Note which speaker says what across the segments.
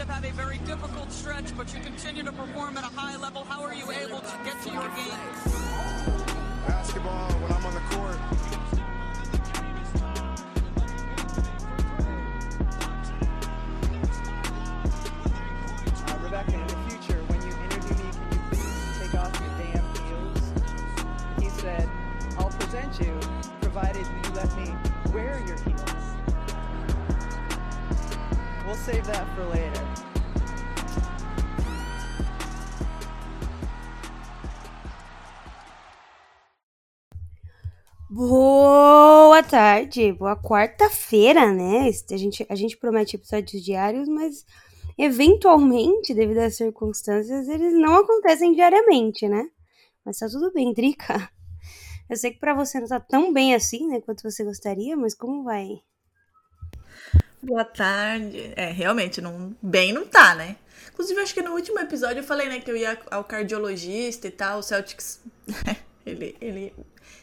Speaker 1: have had a very difficult stretch, but you continue to perform at a high level. How are you able to get to your game?
Speaker 2: Basketball, when I'm on the court,
Speaker 3: Uh, Rebecca, in the future, when you interview me, can you please take off your damn heels? He said, I'll present you, provided you let me wear your heels. We'll save that for later.
Speaker 4: Boa tarde, boa quarta-feira, né? A gente, a gente promete episódios diários, mas eventualmente, devido às circunstâncias, eles não acontecem diariamente, né? Mas tá tudo bem, Drica. Eu sei que pra você não tá tão bem assim, né, quanto você gostaria, mas como vai?
Speaker 5: Boa tarde. É, realmente, não, bem não tá, né? Inclusive, acho que no último episódio eu falei, né, que eu ia ao cardiologista e tal, o Celtics. ele, ele,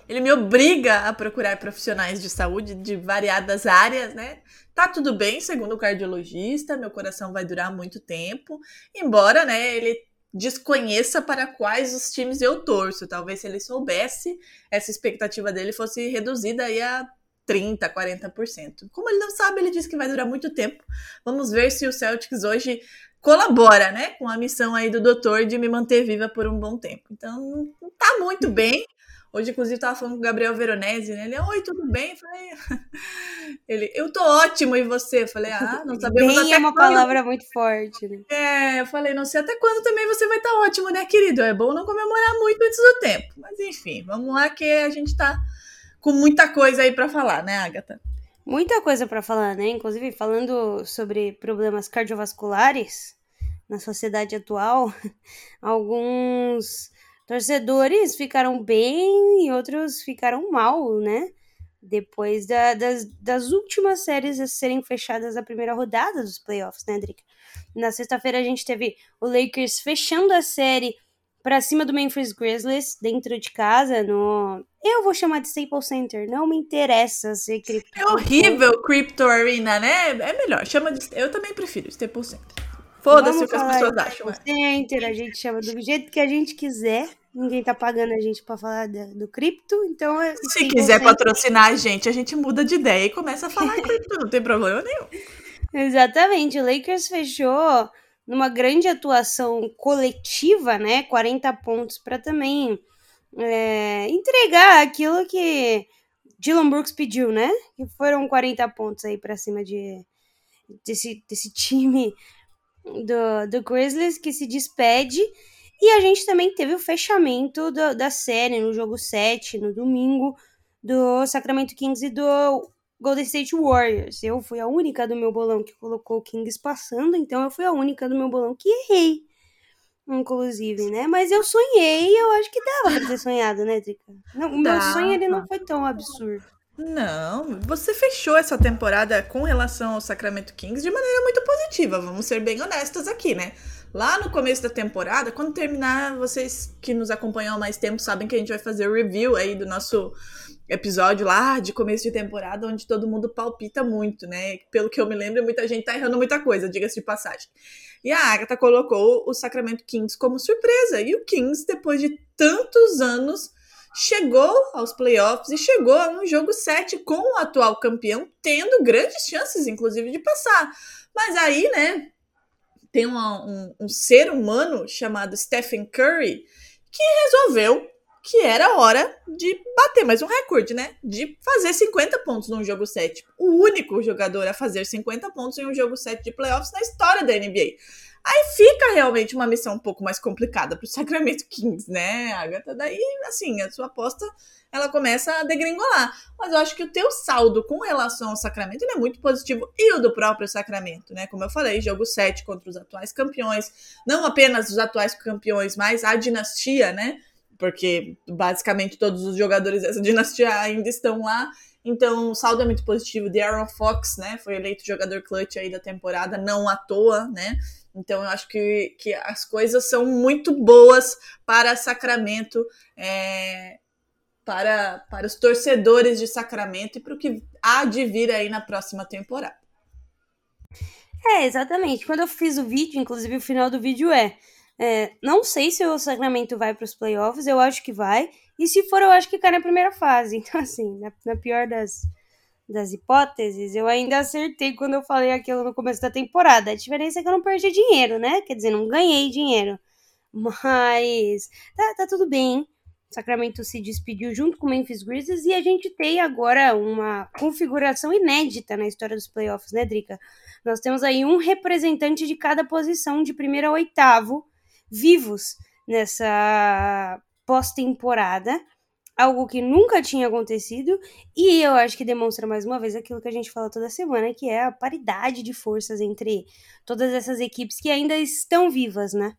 Speaker 5: ele me obriga a procurar profissionais de saúde de variadas áreas, né? Tá tudo bem, segundo o cardiologista, meu coração vai durar muito tempo, embora, né, ele desconheça para quais os times eu torço. Talvez se ele soubesse, essa expectativa dele fosse reduzida aí a 30, 40%. Como ele não sabe, ele diz que vai durar muito tempo. Vamos ver se o Celtics hoje colabora, né, com a missão aí do doutor de me manter viva por um bom tempo. Então, não tá muito bem. Hoje, inclusive, tava falando com o Gabriel Veronese, né? Ele, oi, tudo bem? Eu falei, ele, eu tô ótimo, e você? Eu falei, ah, não sabemos
Speaker 4: Bem
Speaker 5: até
Speaker 4: é uma
Speaker 5: quando.
Speaker 4: palavra muito forte, né?
Speaker 5: É, eu falei, não sei até quando também você vai estar ótimo, né, querido? É bom não comemorar muito antes do tempo. Mas enfim, vamos lá que a gente tá com muita coisa aí pra falar, né, Agatha?
Speaker 4: Muita coisa pra falar, né? Inclusive, falando sobre problemas cardiovasculares na sociedade atual, alguns torcedores ficaram bem e outros ficaram mal, né? Depois da- das, das últimas séries a serem fechadas a primeira rodada dos playoffs, né, Drica? Na sexta-feira a gente teve o Lakers fechando a série pra cima do Memphis Grizzlies, dentro de casa, no. Eu vou chamar de Staples Center, não me interessa ser cripto.
Speaker 5: É horrível Crypto Arena, né? É melhor, chama de. Eu também prefiro Staples Center. Foda-se o que as pessoas
Speaker 4: de
Speaker 5: acham. é.
Speaker 4: Center, a gente chama do jeito que a gente quiser. Ninguém tá pagando a gente pra falar da- do cripto, então é
Speaker 5: Se
Speaker 4: Staples
Speaker 5: quiser
Speaker 4: Center.
Speaker 5: patrocinar a gente, a gente muda de ideia e começa a falar cripto, não tem problema nenhum.
Speaker 4: Exatamente, o Lakers fechou numa grande atuação coletiva, né? 40 pontos para também é, entregar aquilo que Dylan Brooks pediu, né? Que foram 40 pontos aí para cima de desse, desse time do, do Grizzlies que se despede. E a gente também teve o fechamento do- da série no jogo 7, no domingo, do Sacramento Kings e do Golden State Warriors. Eu fui a única do meu bolão que colocou o Kings passando, então eu fui a única do meu bolão que errei. Inclusive, né? Mas eu sonhei eu acho que dava pra ter sonhado, né, Drica? Não, o meu sonho ele não foi tão absurdo.
Speaker 5: Não, você fechou essa temporada com relação ao Sacramento Kings de maneira muito positiva, vamos ser bem honestas aqui, né? Lá no começo da temporada, quando terminar, vocês que nos acompanham há mais tempo sabem que a gente vai fazer o review aí do nosso episódio lá de começo de temporada, onde todo mundo palpita muito, né? Pelo que eu me lembro, muita gente tá errando muita coisa, diga-se de passagem. E a Agatha colocou o Sacramento Kings como surpresa, e o Kings, depois de tantos anos, chegou aos playoffs e chegou a um jogo 7 com o atual campeão, tendo grandes chances, inclusive, de passar. Mas aí, né, tem uma- um, um ser humano chamado Stephen Curry que resolveu que era hora de bater mais um recorde, né? De fazer 50 pontos num jogo 7. O único jogador a fazer 50 pontos em um jogo 7 de playoffs na história da NBA. Aí fica realmente uma missão um pouco mais complicada pro Sacramento Kings, né, Agatha? Daí, assim, a sua aposta ela começa a degringolar. Mas eu acho que o teu saldo com relação ao Sacramento é muito positivo e o do próprio Sacramento, né? Como eu falei, jogo 7 contra os atuais campeões, não apenas os atuais campeões, mas a dinastia, né? Porque basicamente todos os jogadores dessa dinastia ainda estão lá. Então, o saldo é muito positivo. The Aaron Fox, né? Foi eleito jogador clutch aí da temporada, não à toa, né? Então, eu acho que, que as coisas são muito boas para Sacramento, é, para, para os torcedores de Sacramento e para o que há de vir aí na próxima temporada.
Speaker 4: É, exatamente. Quando eu fiz o vídeo, inclusive o final do vídeo é, é não sei se o Sacramento vai para os playoffs, eu acho que vai. E se for, eu acho que cai na primeira fase. Então, assim, na, na pior das, das hipóteses, eu ainda acertei quando eu falei aquilo no começo da temporada. A diferença é que eu não perdi dinheiro, né? Quer dizer, não ganhei dinheiro. Mas tá, tá tudo bem. Sacramento se despediu junto com o Memphis Grizzlies e a gente tem agora uma configuração inédita na história dos playoffs, né, Drica? Nós temos aí um representante de cada posição, de primeiro a oitavo, vivos nessa pós-temporada algo que nunca tinha acontecido, e eu acho que demonstra mais uma vez aquilo que a gente fala toda semana, que é a paridade de forças entre todas essas equipes que ainda estão vivas, né?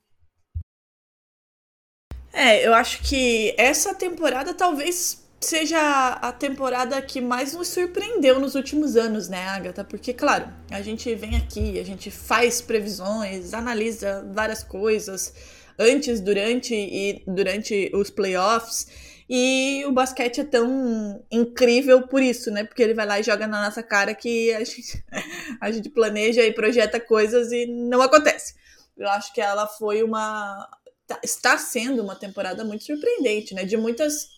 Speaker 5: É, eu acho que essa temporada talvez seja a temporada que mais nos surpreendeu nos últimos anos, né, Agatha? Porque, claro, a gente vem aqui, a gente faz previsões, analisa várias coisas antes, durante e durante os playoffs. E o basquete é tão incrível por isso, né? Porque ele vai lá e joga na nossa cara que a gente, a gente planeja e projeta coisas e não acontece. Eu acho que ela foi uma. Tá, está sendo uma temporada muito surpreendente, né? De muitas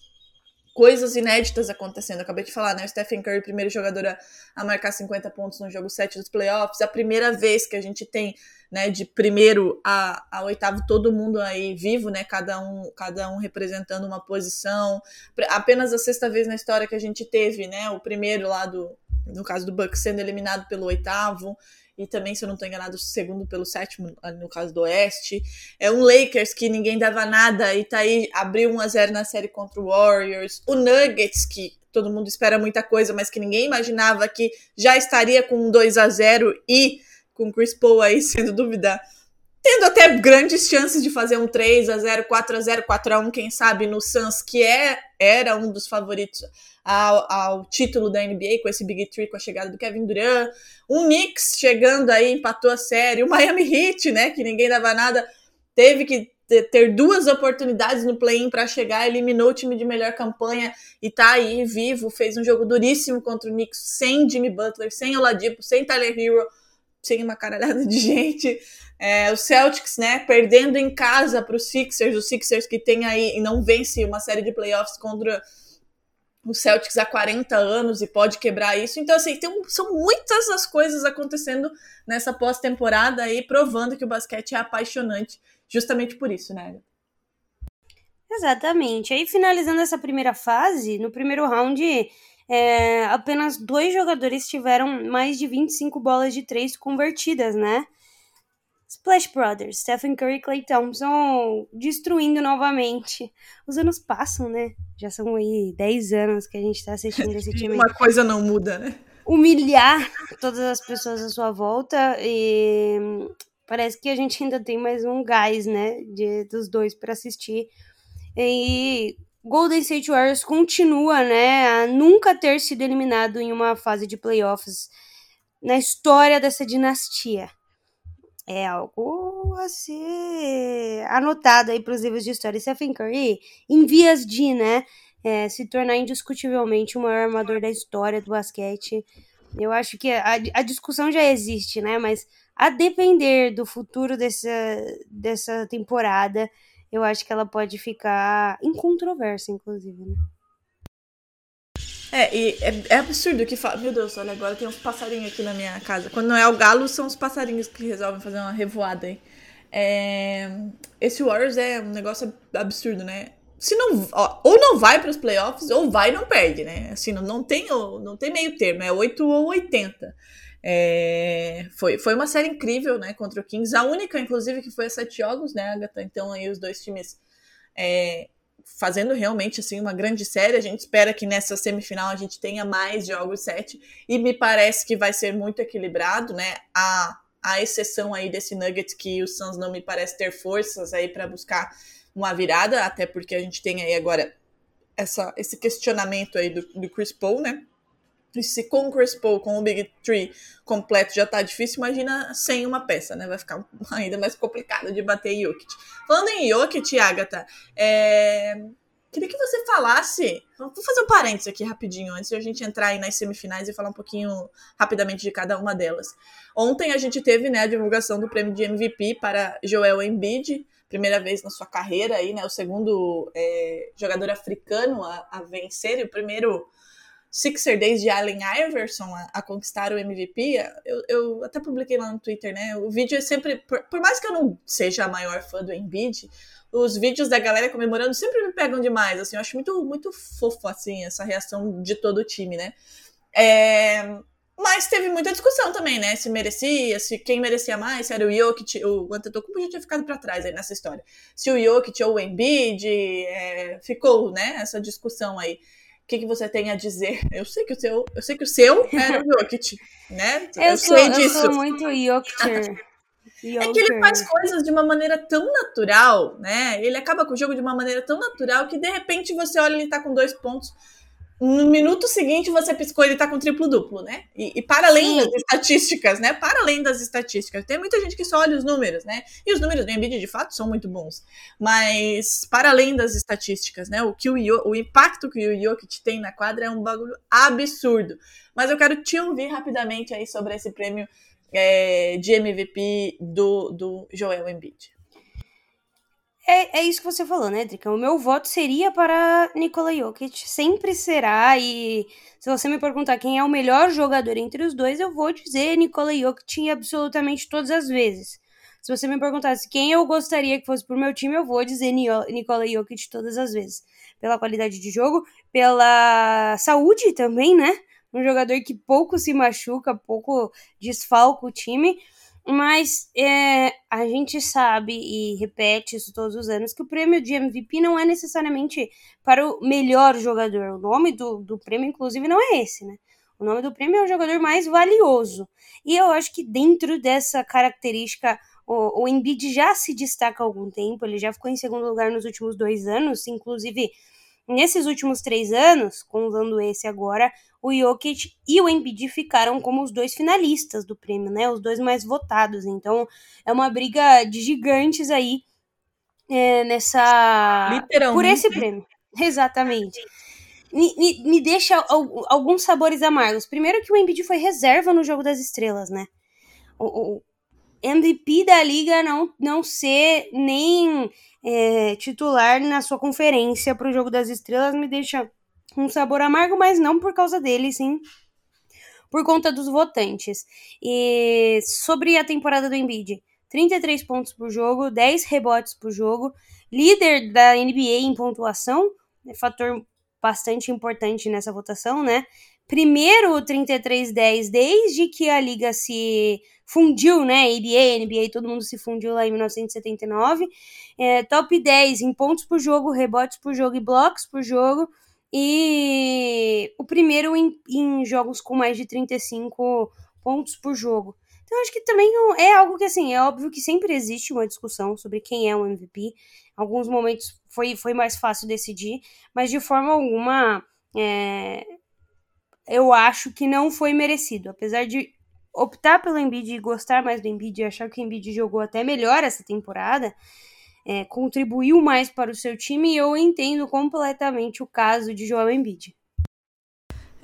Speaker 5: coisas inéditas acontecendo. Acabei de falar, né? O Stephen Curry, primeiro jogador a, a marcar 50 pontos no jogo 7 dos playoffs. A primeira vez que a gente tem né, de primeiro a, a oitavo, todo mundo aí vivo, né, cada um, cada um representando uma posição. Apenas a sexta vez na história que a gente teve, né, o primeiro lá do, no caso do Bucks sendo eliminado pelo oitavo e também, se eu não estou enganado, o segundo pelo sétimo, no caso do Oeste. É um Lakers que ninguém dava nada e tá aí, abriu 1 a 0 na série contra o Warriors. O Nuggets, que todo mundo espera muita coisa, mas que ninguém imaginava que já estaria com um 2 a 0 e com Chris Paul aí sendo dúvida, tendo até grandes chances de fazer um 3 a 0 4 a 0 4 a 1 quem sabe, no Suns, que é, era um dos favoritos ao, ao título da NBA, com esse Big Three, com a chegada do Kevin Durant. O Knicks chegando aí, empatou a série. O Miami Heat, né, que ninguém dava nada, teve que ter duas oportunidades no play-in para chegar, eliminou o time de melhor campanha e tá aí vivo, fez um jogo duríssimo contra o Knicks sem Jimmy Butler, sem Oladipo, sem Tyler Hero, sem uma caralhada de gente. É, o Celtics, né, perdendo em casa para os Sixers, os Sixers que tem aí e não vence uma série de playoffs contra o Celtics há 40 anos e pode quebrar isso. Então, assim, tem, são muitas as coisas acontecendo nessa pós-temporada aí, provando que o basquete é apaixonante, justamente por isso, né?
Speaker 4: Exatamente. Aí, finalizando essa primeira fase, no primeiro round, é, apenas dois jogadores tiveram mais de 25 bolas de três convertidas, né? Splash Brothers, Stephen Curry e Clay Thompson destruindo novamente. Os anos passam, né? Já são aí 10 anos que a gente tá assistindo esse time.
Speaker 5: Uma coisa não muda, né?
Speaker 4: Humilhar todas as pessoas à sua volta e parece que a gente ainda tem mais um gás, né? De, dos dois para assistir. E Golden State Warriors continua, né, a nunca ter sido eliminado em uma fase de playoffs na história dessa dinastia. É algo a ser anotado aí para os livros de história. Stephen Curry, em vias de, né, é, se tornar indiscutivelmente o maior armador da história do basquete. Eu acho que a, a discussão já existe, né, mas a depender do futuro dessa, dessa temporada, eu acho que ela pode ficar incontroversa, inclusive, né?
Speaker 5: É, e é, é, absurdo que fala. Meu Deus, olha, agora tem uns passarinhos aqui na minha casa. Quando não é o galo, são os passarinhos que resolvem fazer uma revoada aí. É, esse Warriors é um negócio absurdo, né? Se não, ó, ou não vai para os playoffs, ou vai e não perde, né? Assim, não, não, tem, não tem meio termo, é 8 ou 80. É, foi, foi uma série incrível, né, contra o Kings. A única, inclusive, que foi a sete jogos, né, Agatha? Então, aí os dois times é, fazendo realmente, assim, uma grande série. A gente espera que nessa semifinal a gente tenha mais jogos sete. E me parece que vai ser muito equilibrado, né? A, a exceção aí desse Nugget que o Suns não me parece ter forças aí para buscar uma virada, até porque a gente tem aí agora essa, esse questionamento aí do, do Chris Paul, né? Se com o Chris Paul, com o Big Three completo já tá difícil, imagina sem uma peça, né? Vai ficar ainda mais complicado de bater Jokic. Falando em Jokic, Agatha, é... queria que você falasse. Vou fazer um parênteses aqui rapidinho, antes de a gente entrar aí nas semifinais e falar um pouquinho rapidamente de cada uma delas. Ontem a gente teve né, a divulgação do prêmio de MVP para Joel Embiid, primeira vez na sua carreira aí, né? O segundo é, jogador africano a, a vencer, e o primeiro Sixer desde Allen Iverson a, a, conquistar o MVP, eu, eu até publiquei lá no Twitter, né? O vídeo é sempre, por, por, mais que eu não seja a maior fã do Embiid, os vídeos da galera comemorando sempre me pegam demais, assim, eu acho muito, muito fofo, assim, essa reação de todo o time, né? É, mas teve muita discussão também, né? Se merecia, se quem merecia mais, se era o Jokic, o Antetokounmpo já tinha ficado para trás aí nessa história. Se o Jokic ou o Embiid, é, ficou, né, essa discussão aí que, que você tem a dizer? Eu sei que o seu, eu sei que o seu era o Jokic, né?
Speaker 4: Eu, eu sou, sei disso. Eu sou muito Jokic.
Speaker 5: É que ele faz coisas de uma maneira tão natural, né? Ele acaba com o jogo de uma maneira tão natural que de repente você olha ele tá com dois pontos no minuto seguinte você piscou ele tá com triplo-duplo, né? E, e, para além Sim. das estatísticas, né? Para além das estatísticas. Tem muita gente que só olha os números, né? E os números do Embiid, de fato, são muito bons. Mas, para além das estatísticas, né? O, que o, o impacto que o Jokic tem na quadra é um bagulho absurdo. Mas eu quero te ouvir rapidamente aí sobre esse prêmio é, de MVP do, do Joel Embiid.
Speaker 4: É, é isso que você falou, né, Drica? O meu voto seria para Nikola Jokic, sempre será. E se você me perguntar quem é o melhor jogador entre os dois, eu vou dizer Nikola Jokic absolutamente todas as vezes. Se você me perguntasse quem eu gostaria que fosse pro meu time, eu vou dizer Nikola Jokic todas as vezes. Pela qualidade de jogo, pela saúde também, né? Um jogador que pouco se machuca, pouco desfalca o time. Mas é, a gente sabe e repete isso todos os anos que o prêmio de MVP não é necessariamente para o melhor jogador. O nome do, do prêmio, inclusive, não é esse, né? O nome do prêmio é o jogador mais valioso. E eu acho que dentro dessa característica, o, o Embiid já se destaca há algum tempo. Ele já ficou em segundo lugar nos últimos dois anos, inclusive Nesses últimos três anos, contando esse agora, o Jokic e o Embiid ficaram como os dois finalistas do prêmio, né? Os dois mais votados. Então, é uma briga de gigantes aí é, nessa... Por esse prêmio. Exatamente. Me, me, me, deixa alguns sabores amargos. Primeiro que o Embiid foi reserva no Jogo das Estrelas, né? O, o MVP da liga não, não ser nem é, titular na sua conferência para o Jogo das Estrelas me deixa um sabor amargo, mas não por causa dele, sim por conta dos votantes. E sobre a temporada do Embiid, 33 pontos por jogo, 10 rebotes por jogo, líder da NBA em pontuação, é fator bastante importante nessa votação, né? Primeiro 33-10 desde que a liga se fundiu, né? ABA, NBA, todo mundo se fundiu lá em 1979. É, top 10 em pontos por jogo, rebotes por jogo e blocos por jogo. E o primeiro em, em jogos com mais de 35 pontos por jogo. Então, acho que também é algo que, assim, é óbvio que sempre existe uma discussão sobre quem é o MVP. Em alguns momentos foi, foi mais fácil decidir, mas de forma alguma, é, eu acho que não foi merecido. Apesar de optar pelo Embiid e gostar mais do Embiid e achar que o Embiid jogou até melhor essa temporada, é, contribuiu mais para o seu time e eu entendo completamente o caso de Joel Embiid.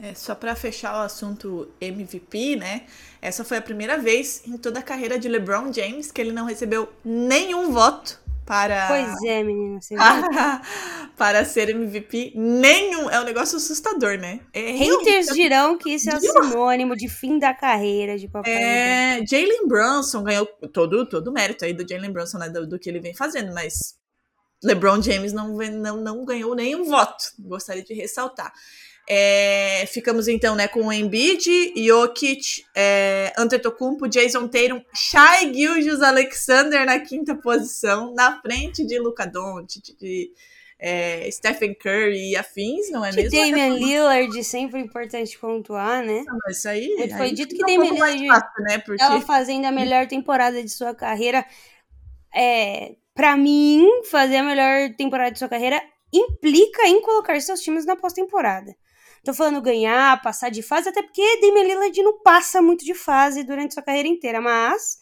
Speaker 5: É, só para fechar o assunto MVP, né? Essa foi a primeira vez em toda a carreira de LeBron James que ele não recebeu nenhum voto para.
Speaker 4: Pois é, menina. Você
Speaker 5: para, ser MVP, nenhum. É um negócio assustador, né?
Speaker 4: É, Haters dirão que isso é um sinônimo de fim da carreira de papai.
Speaker 5: É, Jalen Brunson ganhou todo, todo o mérito aí do Jalen Brunson, né, do, do, que ele vem fazendo, mas LeBron James não, não, não ganhou nenhum voto. Gostaria de ressaltar. É, ficamos então né, com o Embiid, Jokic, é, Antetokounmpo, Jason Tatum, Shai Gilgeous Alexander na quinta posição, na frente de Luca Doncic, de é, Stephen Curry e afins, não é
Speaker 4: que
Speaker 5: mesmo?
Speaker 4: Damian Lillard, sempre importante pontuar, né?
Speaker 5: Mas isso aí,
Speaker 4: foi dito que Damian Lillard fácil, né? Porque... ela fazendo a melhor temporada de sua carreira. É, para mim, fazer a melhor temporada de sua carreira implica em colocar seus times na pós-temporada. Tô falando ganhar, passar de fase, até porque Damian Lillard não passa muito de fase durante sua carreira inteira, mas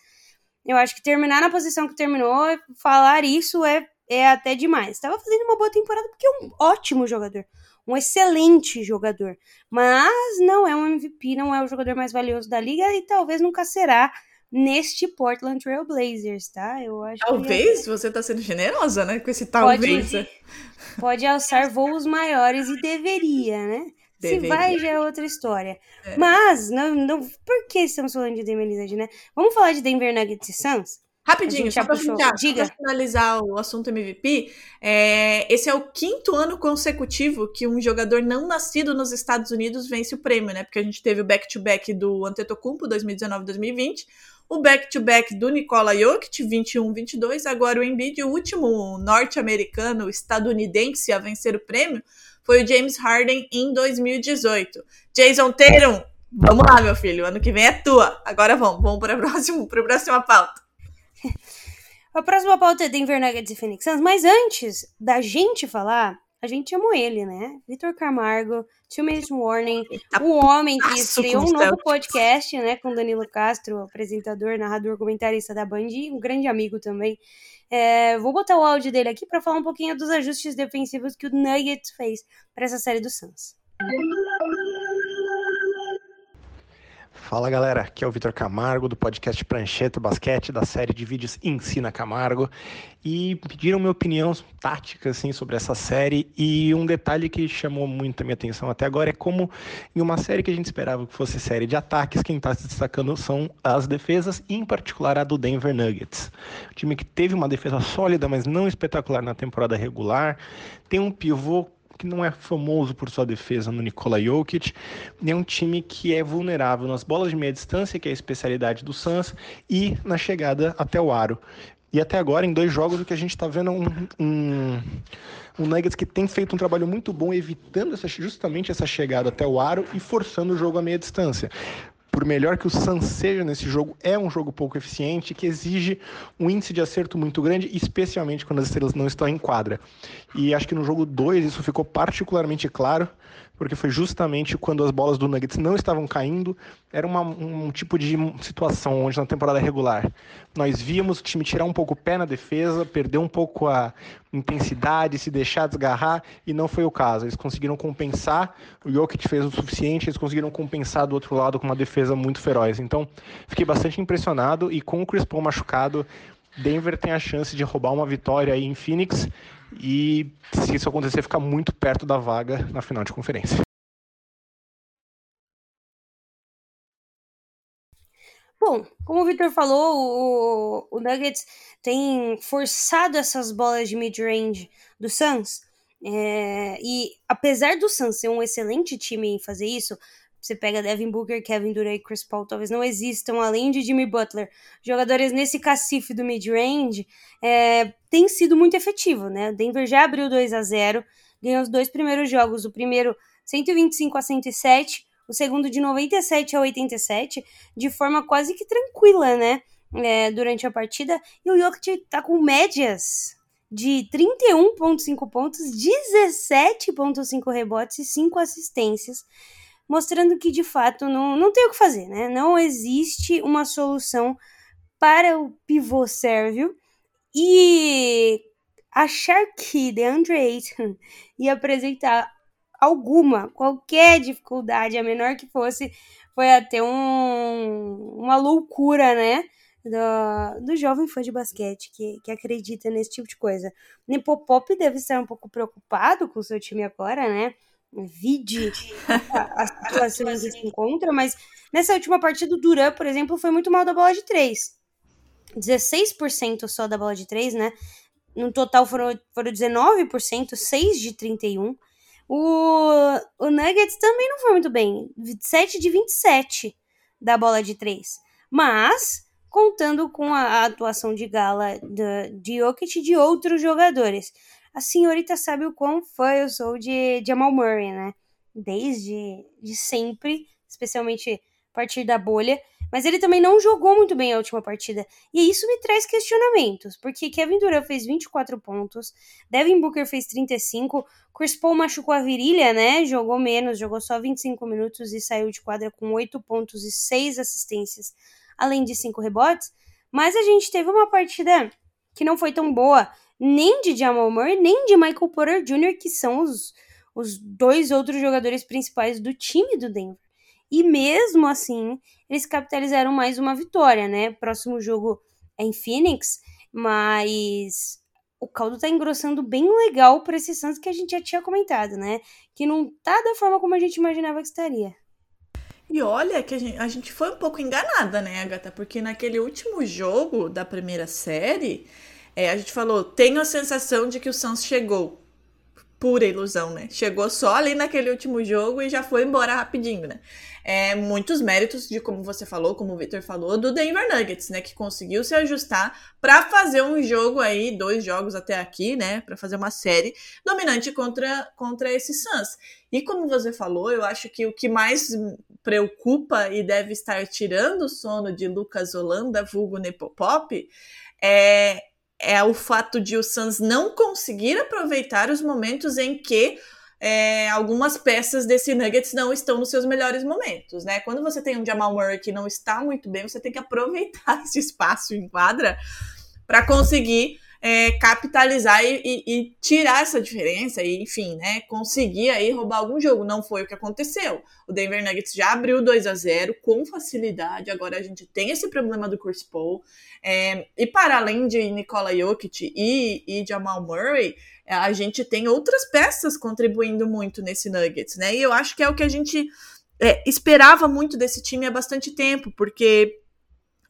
Speaker 4: eu acho que terminar na posição que terminou, falar isso é é até demais. Estava fazendo uma boa temporada porque é um ótimo jogador, um excelente jogador, mas não é um MVP, não é o jogador mais valioso da liga e talvez nunca será neste Portland Trail Blazers, tá? Eu acho
Speaker 5: talvez que... você tá sendo generosa, né, com esse talvez.
Speaker 4: Pode, pode alçar voos maiores e deveria, né? Se vai já é outra história. É. Mas, não, não, por que estamos falando de Denver Nuggets, né? Vamos falar de Denver Nuggets e Suns?
Speaker 5: Rapidinho, só para finalizar o assunto MVP, é, esse é o quinto ano consecutivo que um jogador não nascido nos Estados Unidos vence o prêmio, né? Porque a gente teve o back-to-back -back do Antetokounmpo 2019-2020, o back-to-back -back do Nikola Jokic 21-22, agora o Embiid, o último norte-americano estadunidense a vencer o prêmio, foi o James Harden em 2018. Jason Tatum, vamos lá, meu filho, ano que vem é tua. Agora vamos, vamos para a próxima, para a próxima pauta.
Speaker 4: A próxima pauta é Denver Nuggets e Phoenix Suns, mas antes da gente falar, a gente chamou ele, né? Vitor Camargo, Two Minutes Warning, tá o homem que estreou um novo podcast, né? Com Danilo Castro, apresentador, narrador, comentarista da Band, um grande amigo também. É, vou botar o áudio dele aqui para falar um pouquinho dos ajustes defensivos que o Nuggets fez para essa série do Suns.
Speaker 2: Fala galera, aqui é o Vitor Camargo do podcast Prancheta Basquete, da série de vídeos Ensina Camargo. E pediram minha opinião tática assim, sobre essa série. E um detalhe que chamou muito a minha atenção até agora é como, em uma série que a gente esperava que fosse série de ataques, quem está se destacando são as defesas, em particular a do Denver Nuggets. O time que teve uma defesa sólida, mas não espetacular na temporada regular. Tem um pivô que não é famoso por sua defesa no Nikola Jokic, é um time que é vulnerável nas bolas de meia distância, que é a especialidade do Suns, e na chegada até o aro. E até agora, em dois jogos, o que a gente está vendo é um, um, um, Nuggets que tem feito um trabalho muito bom evitando essa, justamente essa chegada até o aro e forçando o jogo a meia distância por melhor que o Suns seja nesse jogo, é um jogo pouco eficiente, que exige um índice de acerto muito grande, especialmente quando as estrelas não estão em quadra. E acho que no jogo 2 isso ficou particularmente claro, porque foi justamente quando as bolas do Nuggets não estavam caindo, era uma, um tipo de situação onde na temporada regular nós víamos o time tirar um pouco o pé na defesa, perder um pouco a intensidade, se deixar desgarrar, e não foi o caso. Eles conseguiram compensar, o Jokic fez o suficiente, eles conseguiram compensar do outro lado com uma defesa muito feroz. Então, fiquei bastante impressionado, e com o Chris Paul machucado, Denver tem a chance de roubar uma vitória aí em Phoenix, e se isso acontecer, ficar muito perto da vaga na final de conferência.
Speaker 4: Bom, como o Victor falou, o, o Nuggets tem forçado essas bolas de mid-range do Suns. É, e apesar do Suns ser um excelente time em fazer isso, você pega Devin Booker, Kevin Durant e Chris Paul, talvez não existam, além de Jimmy Butler, jogadores nesse cacife do mid-range, é, tem sido muito efetivo, né? O Denver já abriu 2 a 0 ganhou os dois primeiros jogos, o primeiro 125 a 107, o segundo de 97 a 87, de forma quase que tranquila, né? É, durante a partida. E o Jokic tá com médias de 31,5 pontos, 17,5 rebotes e 5 assistências, mostrando que de fato não, não tem o que fazer, né? Não existe uma solução para o pivô sérvio. E achar que DeAndre Ayton ia apresentar alguma, qualquer dificuldade, a menor que fosse, foi até um, uma loucura, né? Do, do jovem fã de basquete que, que acredita nesse tipo de coisa. Nepopop deve estar um pouco preocupado com o seu time agora, né? Vide a, a situação em que se encontra, mas nessa última partida, o Duran, por exemplo, foi muito mal da bola de 3. 16% só da bola de 3, né? No total foram, foram 19%, 6 de 31%. O, o Nuggets também não foi muito bem. 27 de 27 da bola de 3. Mas, contando com a, a atuação de gala de, de Jokic e de outros jogadores. A senhorita sabe o quão fã eu sou de Jamal Murray, né? Desde de sempre, especialmente a partir da bolha. Mas ele também não jogou muito bem a última partida. E isso me traz questionamentos, porque Kevin Durant fez 24 pontos, Devin Booker fez 35, Chris Paul machucou a virilha, né? Jogou menos, jogou só 25 minutos e saiu de quadra com 8 pontos e 6 assistências, além de 5 rebotes. Mas a gente teve uma partida que não foi tão boa, nem de Jamal Murray, nem de Michael Porter Jr., que são os, os dois outros jogadores principais do time do Denver. E mesmo assim, eles capitalizaram mais uma vitória, né? Próximo jogo é em Phoenix, mas o caldo tá engrossando bem legal para esse Suns que a gente já tinha comentado, né? Que não tá da forma como a gente imaginava que estaria.
Speaker 5: E olha que a gente, a gente foi um pouco enganada, né, Agatha? Porque naquele último jogo da primeira série, é, a gente falou, tenho a sensação de que o Suns chegou. Pura ilusão, né? Chegou só ali naquele último jogo e já foi embora rapidinho, né? É, muitos méritos de, como você falou, como o Victor falou, do Denver Nuggets, né? Que conseguiu se ajustar para fazer um jogo aí, dois jogos até aqui, né? Para fazer uma série dominante contra, contra esse Suns. E como você falou, eu acho que o que mais preocupa e deve estar tirando o sono de Lucas Holanda, vulgo Nepopop, é, é o fato de o Suns não conseguir aproveitar os momentos em que é, algumas peças desse Nuggets não estão nos seus melhores momentos, né? Quando você tem um Jamal Murray que não está muito bem, você tem que aproveitar esse espaço em quadra para conseguir é, capitalizar e, e, e, tirar essa diferença e, enfim, né, conseguir aí roubar algum jogo. Não foi o que aconteceu. O Denver Nuggets já abriu 2 a 0 com facilidade. Agora a gente tem esse problema do Chris Paul. É, e para além de Nikola Jokic e, e Jamal Murray, a gente tem outras peças contribuindo muito nesse Nuggets, né? E eu acho que é o que a gente é, esperava muito desse time há bastante tempo, porque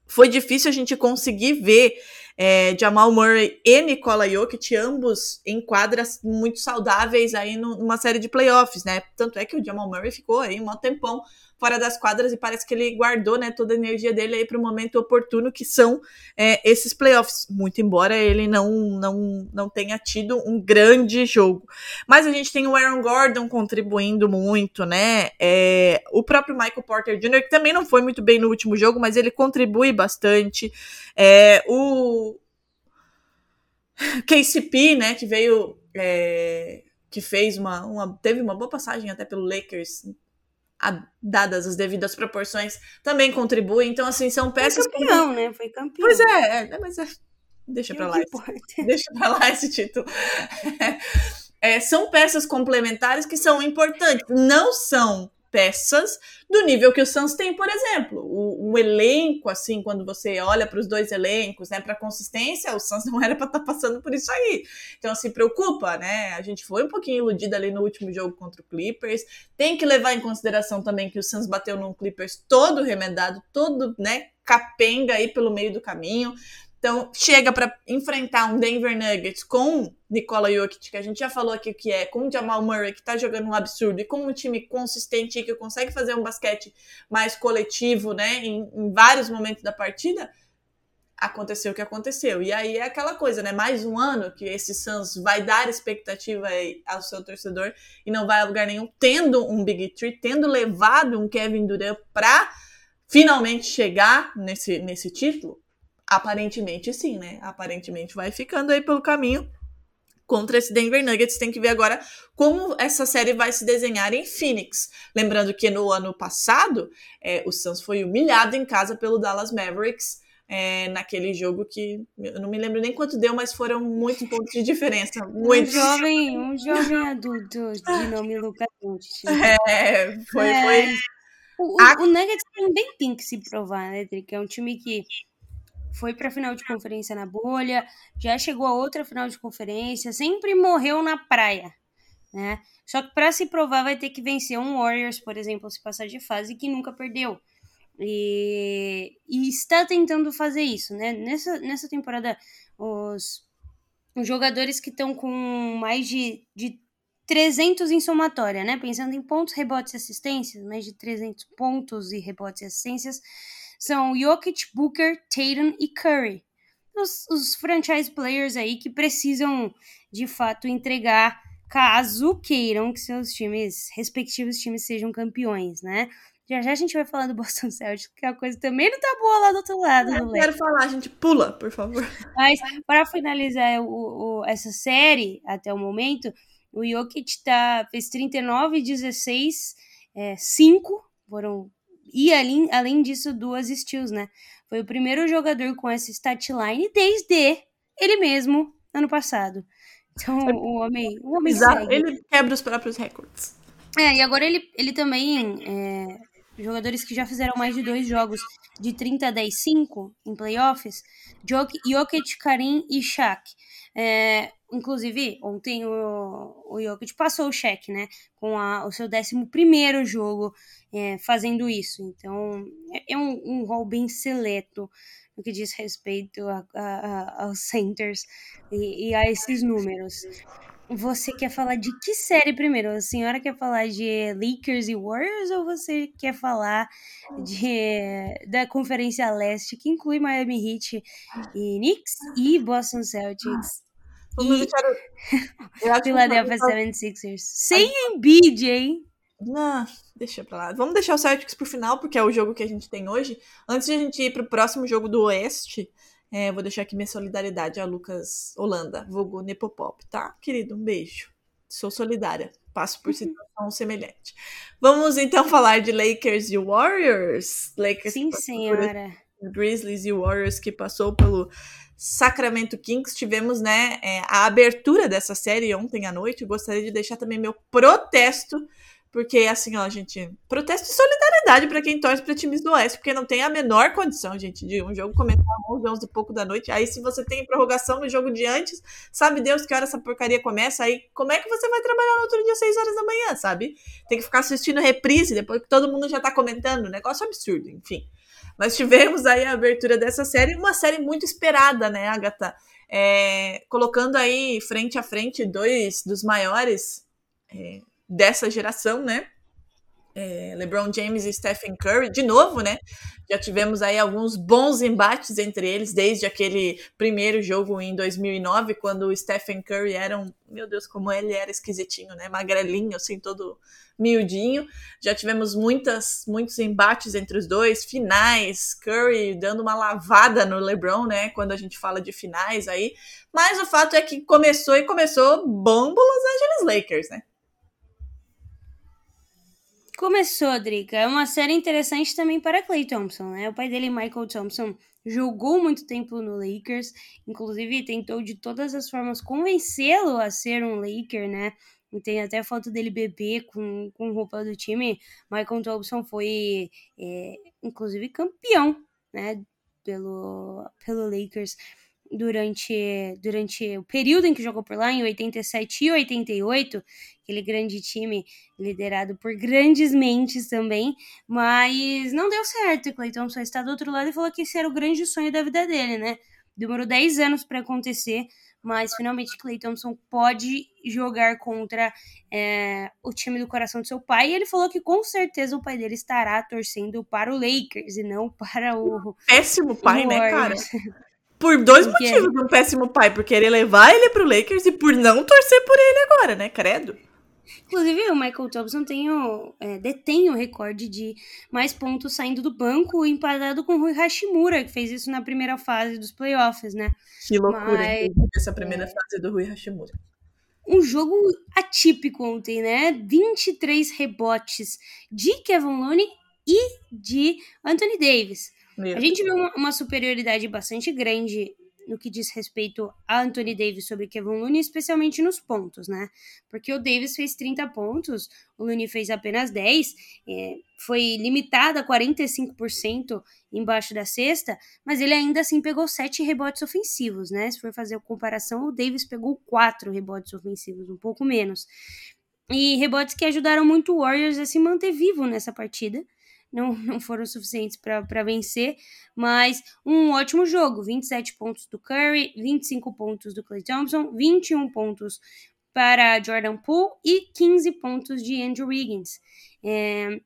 Speaker 5: foi difícil a gente conseguir ver é, Jamal Murray e Nikola Jokic, ambos em quadras muito saudáveis aí numa série de playoffs, né? Tanto é que o Jamal Murray ficou aí um tempão fora das quadras e parece que ele guardou, né, toda a energia dele aí para o momento oportuno que são é, esses playoffs, muito embora ele não, não, não tenha tido um grande jogo. Mas a gente tem o Aaron Gordon contribuindo muito, né? É, o próprio Michael Porter Jr., que também não foi muito bem no último jogo, mas ele contribui bastante. É, o KCP, né, que veio. É, que fez uma, uma. Teve uma boa passagem até pelo Lakers a, dadas as devidas proporções, também contribuem. Então, assim, são peças.
Speaker 4: Foi campeão, que... né? Foi campeão.
Speaker 5: Pois é, é mas é... deixa pra lá. Esse... Deixa pra lá esse título. É, são peças complementares que são importantes. Não são peças do nível que o Suns tem, por exemplo. O, o elenco, assim, quando você olha para os dois elencos, né, para consistência, o Suns não era para estar tá passando por isso aí. Então, assim, preocupa, né? A gente foi um pouquinho iludida ali no último jogo contra o Clippers. Tem que levar em consideração também que o Suns bateu num Clippers todo remendado, todo, né, capenga aí pelo meio do caminho. Então, chega para enfrentar um Denver Nuggets com Nikola Jokic, que a gente já falou aqui o que é, com o Jamal Murray, que tá jogando um absurdo, e com um time consistente que consegue fazer um basquete mais coletivo, né, em, em vários momentos da partida, aconteceu o que aconteceu. E aí é aquela coisa, né? Mais um ano que esse Suns vai dar expectativa ao seu torcedor e não vai a lugar nenhum, tendo um Big Three, tendo levado um Kevin Durant para finalmente chegar nesse, nesse título. Aparentemente sim, né? Aparentemente vai ficando aí pelo caminho contra esse Denver Nuggets. Tem que ver agora como essa série vai se desenhar em Phoenix. Lembrando que no ano passado, é, o Suns foi humilhado em casa pelo Dallas Mavericks. É, naquele jogo que eu não me lembro nem quanto deu, mas foram muitos pontos de diferença. Muito.
Speaker 4: Um jovem, um jovem adulto de nome Lucas
Speaker 5: É, foi, é, foi.
Speaker 4: O, a... o Nuggets também tem que se provar, né, Trick? É um time que foi para a final de conferência na bolha, já chegou a outra final de conferência, sempre morreu na praia, né? Só que para se provar vai ter que vencer um Warriors, por exemplo, se passar de fase que nunca perdeu. E, e está tentando fazer isso, né? Nessa, nessa temporada, os, os jogadores que estão com mais de, de 300 em somatória, né? Pensando em pontos, rebotes e assistências, mais de 300 pontos e rebotes e assistências, são Jokic, Booker, Tatum e Curry. Os, os franchise players aí que precisam de fato entregar caso queiram que seus times, respectivos times, sejam campeões, né? Já já a gente vai falar do Boston Celtics, que a coisa também não tá boa lá do outro lado.
Speaker 5: Eu quero falar, a gente pula, por favor.
Speaker 4: Mas para finalizar o, o, essa série até o momento, o Jokic tá, fez 39, 16, é, 5, foram e além, além disso, duas steals, né? Foi o primeiro jogador com essa statline desde ele mesmo, ano passado. Então, o homem, o homem
Speaker 5: Exato,
Speaker 4: segue.
Speaker 5: ele quebra os próprios recordes.
Speaker 4: É, e agora ele, ele também. É, jogadores que já fizeram mais de dois jogos de 30 a 10, 5 em playoffs: Jok- Jokic, Karim e Shaq. É, inclusive, ontem o, o Jokic passou o Shaq, né? Com a- o seu 11 jogo é, fazendo isso. Então, é, é um, um rol bem seleto no que diz respeito a- a- a- aos centers e, e a esses números. Você quer falar de que série primeiro? A senhora quer falar de Lakers e Warriors ou você quer falar de da Conferência Leste, que inclui Miami Heat e Knicks e Boston Celtics e
Speaker 5: deixar o- Eu acho que
Speaker 4: Philadelphia 76ers? Sem Embiid, hein?
Speaker 5: Não, deixa pra lá. Vamos deixar o Celtics pro final, porque é o jogo que a gente tem hoje. Antes de a gente ir pro próximo jogo do Oeste, é, vou deixar aqui minha solidariedade a Lucas Holanda, vulgo Nepopop, tá? Querido, um beijo. Sou solidária. Passo por situação semelhante. Vamos então falar de Lakers e Warriors. Lakers
Speaker 4: Sim, senhora.
Speaker 5: Grizzlies e Warriors que passou pelo Sacramento Kings. Tivemos, né, é, a abertura dessa série ontem à noite. Eu gostaria de deixar também meu protesto, porque assim, ó, gente, protesto de solidariedade para quem torce para times do Oeste, porque não tem a menor condição, gente, de um jogo começar às 11, 11 e pouco da noite. Aí se você tem prorrogação no jogo de antes, sabe Deus que hora essa porcaria começa, aí como é que você vai trabalhar no outro dia às 6 horas da manhã, sabe? Tem que ficar assistindo reprise depois que todo mundo já tá comentando, negócio absurdo, enfim. Mas tivemos aí a abertura dessa série, uma série muito esperada, né, Agatha? É, colocando aí frente a frente dois dos maiores é, dessa geração, né? É, LeBron James e Stephen Curry, de novo, né? Já tivemos aí alguns bons embates entre eles, desde aquele primeiro jogo em 2009, quando o Stephen Curry era um. Meu Deus, como ele era esquisitinho, né? Magrelinho, assim, todo miudinho. Já tivemos muitas, muitos embates entre os dois, finais, Curry dando uma lavada no LeBron, né? Quando a gente fala de finais aí. Mas o fato é que começou e começou bombo Los Angeles Lakers, né?
Speaker 4: Começou, Drica. É uma série interessante também para Clay Thompson, né? O pai dele, Michael Thompson, jogou muito tempo no Lakers, inclusive tentou de todas as formas convencê-lo a ser um Laker, né? E tem até foto dele bebê com, com roupa do time. Michael Thompson foi, é, inclusive, campeão, né? Pelo, pelo Lakers durante, durante o período em que jogou por lá, em 87 e 88, aquele grande time liderado por grandes mentes também, mas não deu certo. E Clay Thompson está do outro lado e falou que esse era o grande sonho da vida dele, né? Demorou 10 anos para acontecer, mas finalmente Clay Thompson pode jogar contra é, o time do coração do seu pai. E ele falou que com certeza o pai dele estará torcendo para o Lakers e não para o.
Speaker 5: Péssimo pai,
Speaker 4: o
Speaker 5: né, cara? Por dois
Speaker 4: Porque-
Speaker 5: motivos, um péssimo pai por querer levar ele pro Lakers e por não torcer por ele agora, né? Credo.
Speaker 4: Inclusive, o Michael Thompson tem o, é, detém o recorde de mais pontos saindo do banco, empatado com o Rui Hashimura, que fez isso na primeira fase dos playoffs, né?
Speaker 5: Que loucura,
Speaker 4: Mas-
Speaker 5: essa primeira fase do Rui Hashimura.
Speaker 4: Um jogo atípico ontem, né? 23 rebotes de Kevin Looney e de Anthony Davis. A gente viu uma, uma superioridade bastante grande no que diz respeito a Anthony Davis sobre Kevin Looney, especialmente nos pontos, né? Porque o Davis fez 30 pontos, o Looney fez apenas 10, é, foi limitado a 45% embaixo da cesta, mas ele ainda assim pegou 7 rebotes ofensivos, né? Se for fazer a comparação, o Davis pegou 4 rebotes ofensivos, um pouco menos. E rebotes que ajudaram muito o Warriors a se manter vivo nessa partida. Não, não foram suficientes para vencer, mas um ótimo jogo. 27 pontos do Curry, 25 pontos do Clay Thompson, 21 pontos para Jordan Poole e 15 pontos de Andrew Wiggins. É,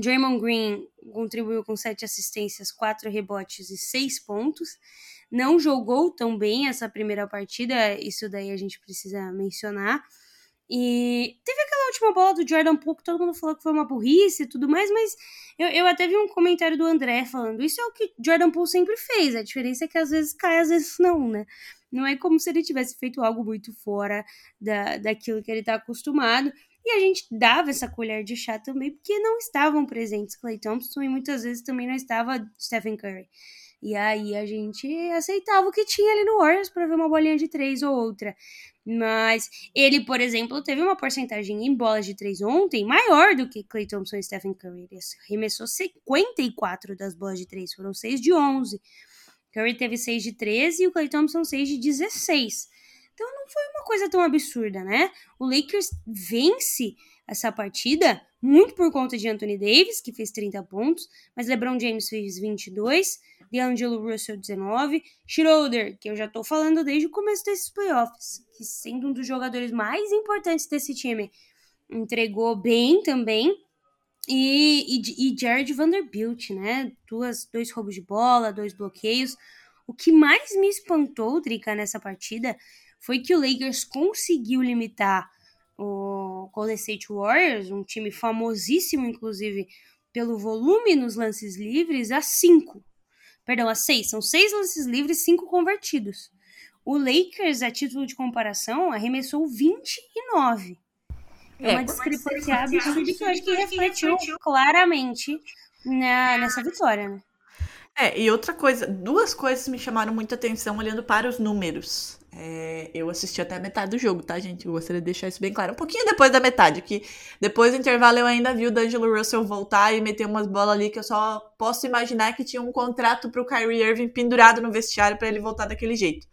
Speaker 4: Draymond Green contribuiu com 7 assistências, 4 rebotes e 6 pontos. Não jogou tão bem essa primeira partida, isso daí a gente precisa mencionar. E teve aquela última bola do Jordan Poole que todo mundo falou que foi uma burrice e tudo mais, mas eu, eu até vi um comentário do André falando: isso é o que Jordan Poole sempre fez, a diferença é que às vezes cai, às vezes não, né? Não é como se ele tivesse feito algo muito fora da, daquilo que ele tá acostumado. E a gente dava essa colher de chá também, porque não estavam presentes Clay Thompson e muitas vezes também não estava Stephen Curry. E aí a gente aceitava o que tinha ali no Warriors para ver uma bolinha de três ou outra. Mas ele, por exemplo, teve uma porcentagem em bolas de três ontem maior do que Clay Thompson e Stephen Curry. Ele arremessou 54 das bolas de três, foram 6 de 11. Curry teve 6 de 13 e o Clay Thompson 6 de 16. Então não foi uma coisa tão absurda, né? O Lakers vence essa partida muito por conta de Anthony Davis, que fez 30 pontos, mas LeBron James fez 22, DeAngelo Russell 19, Schroeder, que eu já tô falando desde o começo desses playoffs, que sendo um dos jogadores mais importantes desse time, entregou bem também. E, e, e Jared Vanderbilt, né? Duas, dois roubos de bola, dois bloqueios. O que mais me espantou, Drica, nessa partida foi que o Lakers conseguiu limitar o Golden State Warriors, um time famosíssimo, inclusive, pelo volume nos lances livres, a 5. Perdão, a 6. São 6 lances livres, 5 convertidos. O Lakers, a título de comparação, arremessou 29. É, é uma discrepância absurda que eu acho que refletiu claramente na, nessa vitória, né?
Speaker 5: É, e outra coisa, duas coisas me chamaram muita atenção olhando para os números. É, eu assisti até a metade do jogo, tá, gente? Eu gostaria de deixar isso bem claro. Um pouquinho depois da metade, que depois do intervalo eu ainda vi o D'Angelo Russell voltar e meter umas bolas ali que eu só posso imaginar que tinha um contrato pro Kyrie Irving pendurado no vestiário para ele voltar daquele jeito.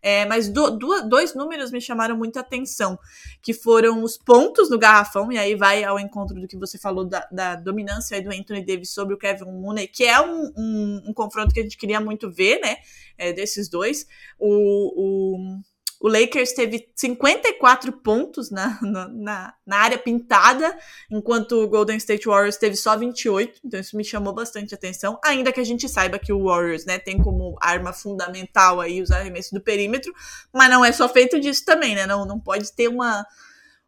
Speaker 5: É, mas do, do, dois números me chamaram muita atenção, que foram os pontos no garrafão, e aí vai ao encontro do que você falou da, da dominância do Anthony Davis sobre o Kevin Mooney, que é um, um, um confronto que a gente queria muito ver, né, é, desses dois. O, o o Lakers teve 54 pontos na, na, na, área pintada, enquanto o Golden State Warriors teve só 28. Então isso me chamou bastante atenção. Ainda que a gente saiba que o Warriors né, tem como arma fundamental aí os arremessos do perímetro, mas não é só feito disso também, né? Não, não pode ter uma,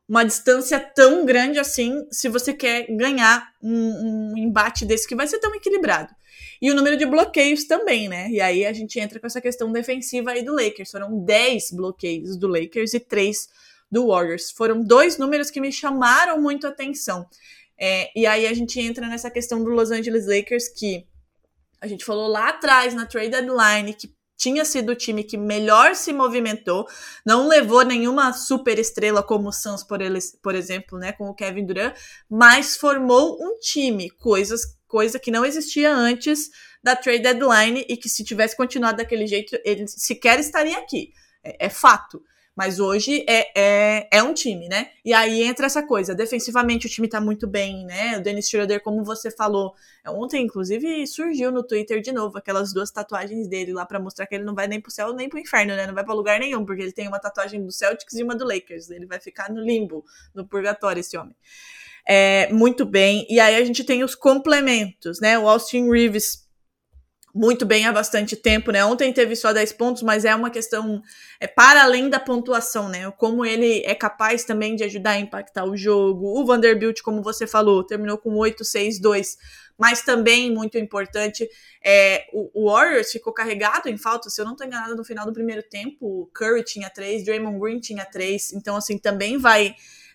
Speaker 5: uma distância tão grande assim se você quer ganhar um, um embate desse que vai ser tão equilibrado. E o número de bloqueios também, né? E aí a gente entra com essa questão defensiva aí do Lakers. Foram 10 bloqueios do Lakers e 3 do Warriors. Foram dois números que me chamaram muito a atenção. É, e aí a gente entra nessa questão do Los Angeles Lakers, que a gente falou lá atrás na trade deadline que tinha sido o time que melhor se movimentou, não levou nenhuma super estrela como o Suns, por, por exemplo, né, com o Kevin Durant, mas formou um time, coisas coisa que não existia antes da trade deadline e que se tivesse continuado daquele jeito, ele sequer estaria aqui. É, é fato. Mas hoje é, é, é, um time, né? E aí entra essa coisa. Defensivamente o time tá muito bem, né? O Dennis Schroeder, como você falou, ontem, inclusive, surgiu no Twitter de novo aquelas duas tatuagens dele lá para mostrar que ele não vai nem pro céu nem pro inferno, né? Não vai para lugar nenhum, porque ele tem uma tatuagem do Celtics e uma do Lakers. Ele vai ficar no limbo, no purgatório, esse homem é, muito bem. E aí a gente tem os complementos, né? O Austin Reeves muito bem há bastante tempo, né? Ontem teve só 10 pontos, mas é uma questão é, para além da pontuação, né? Como ele é capaz também de ajudar a impactar o jogo. O Vanderbilt, como você falou, terminou com 8-6-2, mas também muito importante, é, o, o, Warriors ficou carregado em falta, se eu não estou enganado, no final do primeiro tempo, o Curry tinha 3, Draymond Green tinha 3, então assim, também vai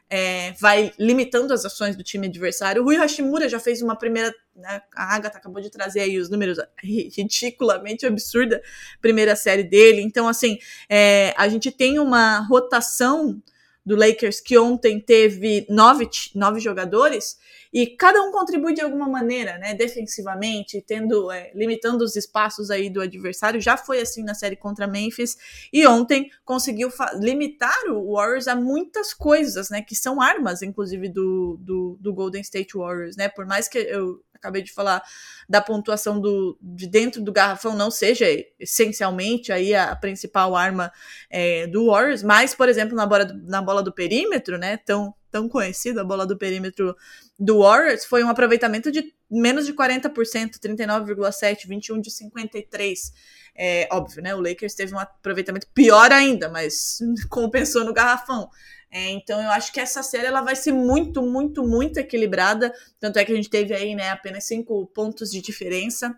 Speaker 5: é, vai limitando as ações do time adversário. O Rui Hashimura já fez uma primeira. Né, a Agatha acabou de trazer aí os números ridiculamente absurda, primeira série dele. Então, assim, é, a gente tem uma rotação do Lakers que ontem teve nove, nove jogadores e cada um contribui de alguma maneira, né? Defensivamente, tendo é, limitando os espaços aí do adversário. Já foi assim na série contra Memphis e ontem conseguiu limitar o Warriors a muitas coisas, né? Que são armas, inclusive do, do, do Golden State Warriors, né? Por mais que eu acabei de falar da pontuação do, de dentro do garrafão não seja essencialmente aí a, principal arma é, do Warriors, mas, por exemplo, na bola, do, na bola do perímetro, né, tão, tão conhecida, a bola do perímetro do Warriors, foi um aproveitamento de menos de 40%, 39,7%, 21 de 53%. É óbvio, né? O Lakers teve um aproveitamento pior ainda, mas compensou no garrafão. É, então eu acho que essa série ela vai ser muito, muito, muito equilibrada. Tanto é que a gente teve aí, né, apenas cinco pontos de diferença.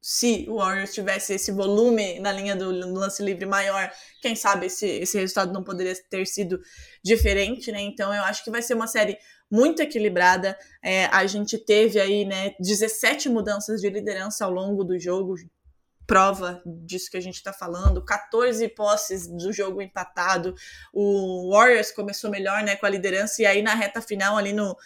Speaker 5: Se o Warriors tivesse esse volume na linha do lance livre maior, quem sabe esse, esse resultado não poderia ter sido diferente, né? Então eu acho que vai ser uma série muito equilibrada. É, a gente teve aí, né, 17 mudanças de liderança ao longo do jogo, prova disso que a gente está falando, 14 posses do jogo empatado. O Warriors começou melhor, né, com a liderança e aí na reta final ali no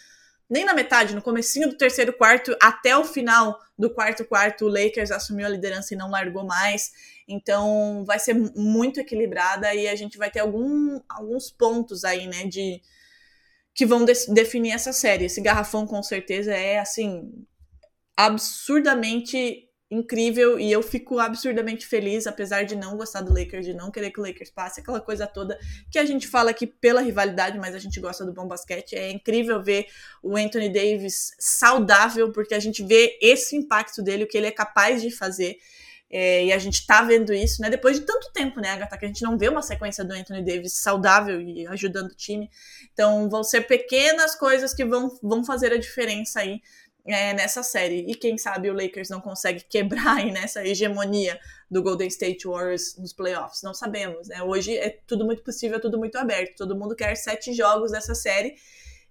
Speaker 5: nem na metade, no comecinho do terceiro quarto, até o final do quarto quarto, o Lakers assumiu a liderança e não largou mais. Então vai ser muito equilibrada e a gente vai ter algum, alguns pontos aí, né, de que vão de definir essa série. Esse garrafão com certeza é assim absurdamente incrível e eu fico absurdamente feliz, apesar de não gostar do Lakers, de não querer que o Lakers passe, aquela coisa toda que a gente fala aqui pela rivalidade, mas a gente gosta do bom basquete. É incrível ver o Anthony Davis saudável, porque a gente vê esse impacto dele, o que ele é capaz de fazer. É, e a gente tá vendo isso, né? Depois de tanto tempo, né, Agatha, que a gente não vê uma sequência do Anthony Davis saudável e ajudando o time. Então vão ser pequenas coisas que vão, vão fazer a diferença aí é, nessa série. E quem sabe o Lakers não consegue quebrar aí nessa hegemonia do Golden State Warriors nos playoffs. Não sabemos, né? Hoje é tudo muito possível, tudo muito aberto. Todo mundo quer sete jogos dessa série.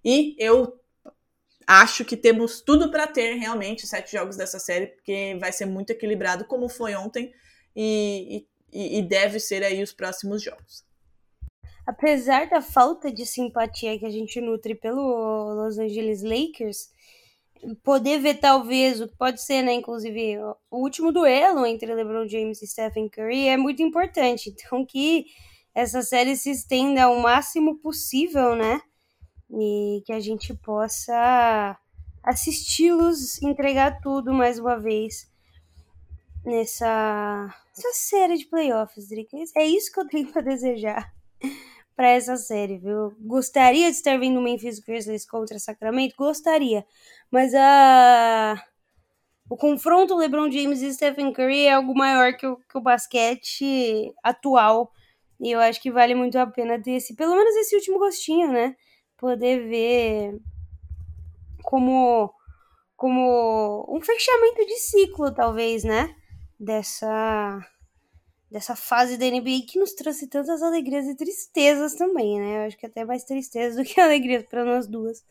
Speaker 5: E eu acho que temos tudo para ter realmente sete jogos dessa série, porque vai ser muito equilibrado, como foi ontem, e, e, e deve ser aí os próximos jogos.
Speaker 4: Apesar da falta de simpatia que a gente nutre pelo Los Angeles Lakers, poder ver talvez o que pode ser, né, inclusive o último duelo entre LeBron James e Stephen Curry é muito importante. Então que essa série se estenda ao máximo possível, né? E que a gente possa assisti-los entregar tudo mais uma vez nessa, nessa série de playoffs, Drick. É isso que eu tenho para desejar para essa série, viu? Gostaria de estar vendo o Memphis Grizzlies contra Sacramento? Gostaria. Mas a. O confronto LeBron James e Stephen Curry é algo maior que o, que o basquete atual. E eu acho que vale muito a pena ter esse, pelo menos esse último gostinho, né? Poder ver como como um fechamento de ciclo, talvez, né? Dessa dessa fase da NBA que nos trouxe tantas alegrias e tristezas também, né? Eu acho que até mais tristezas do que alegrias para nós duas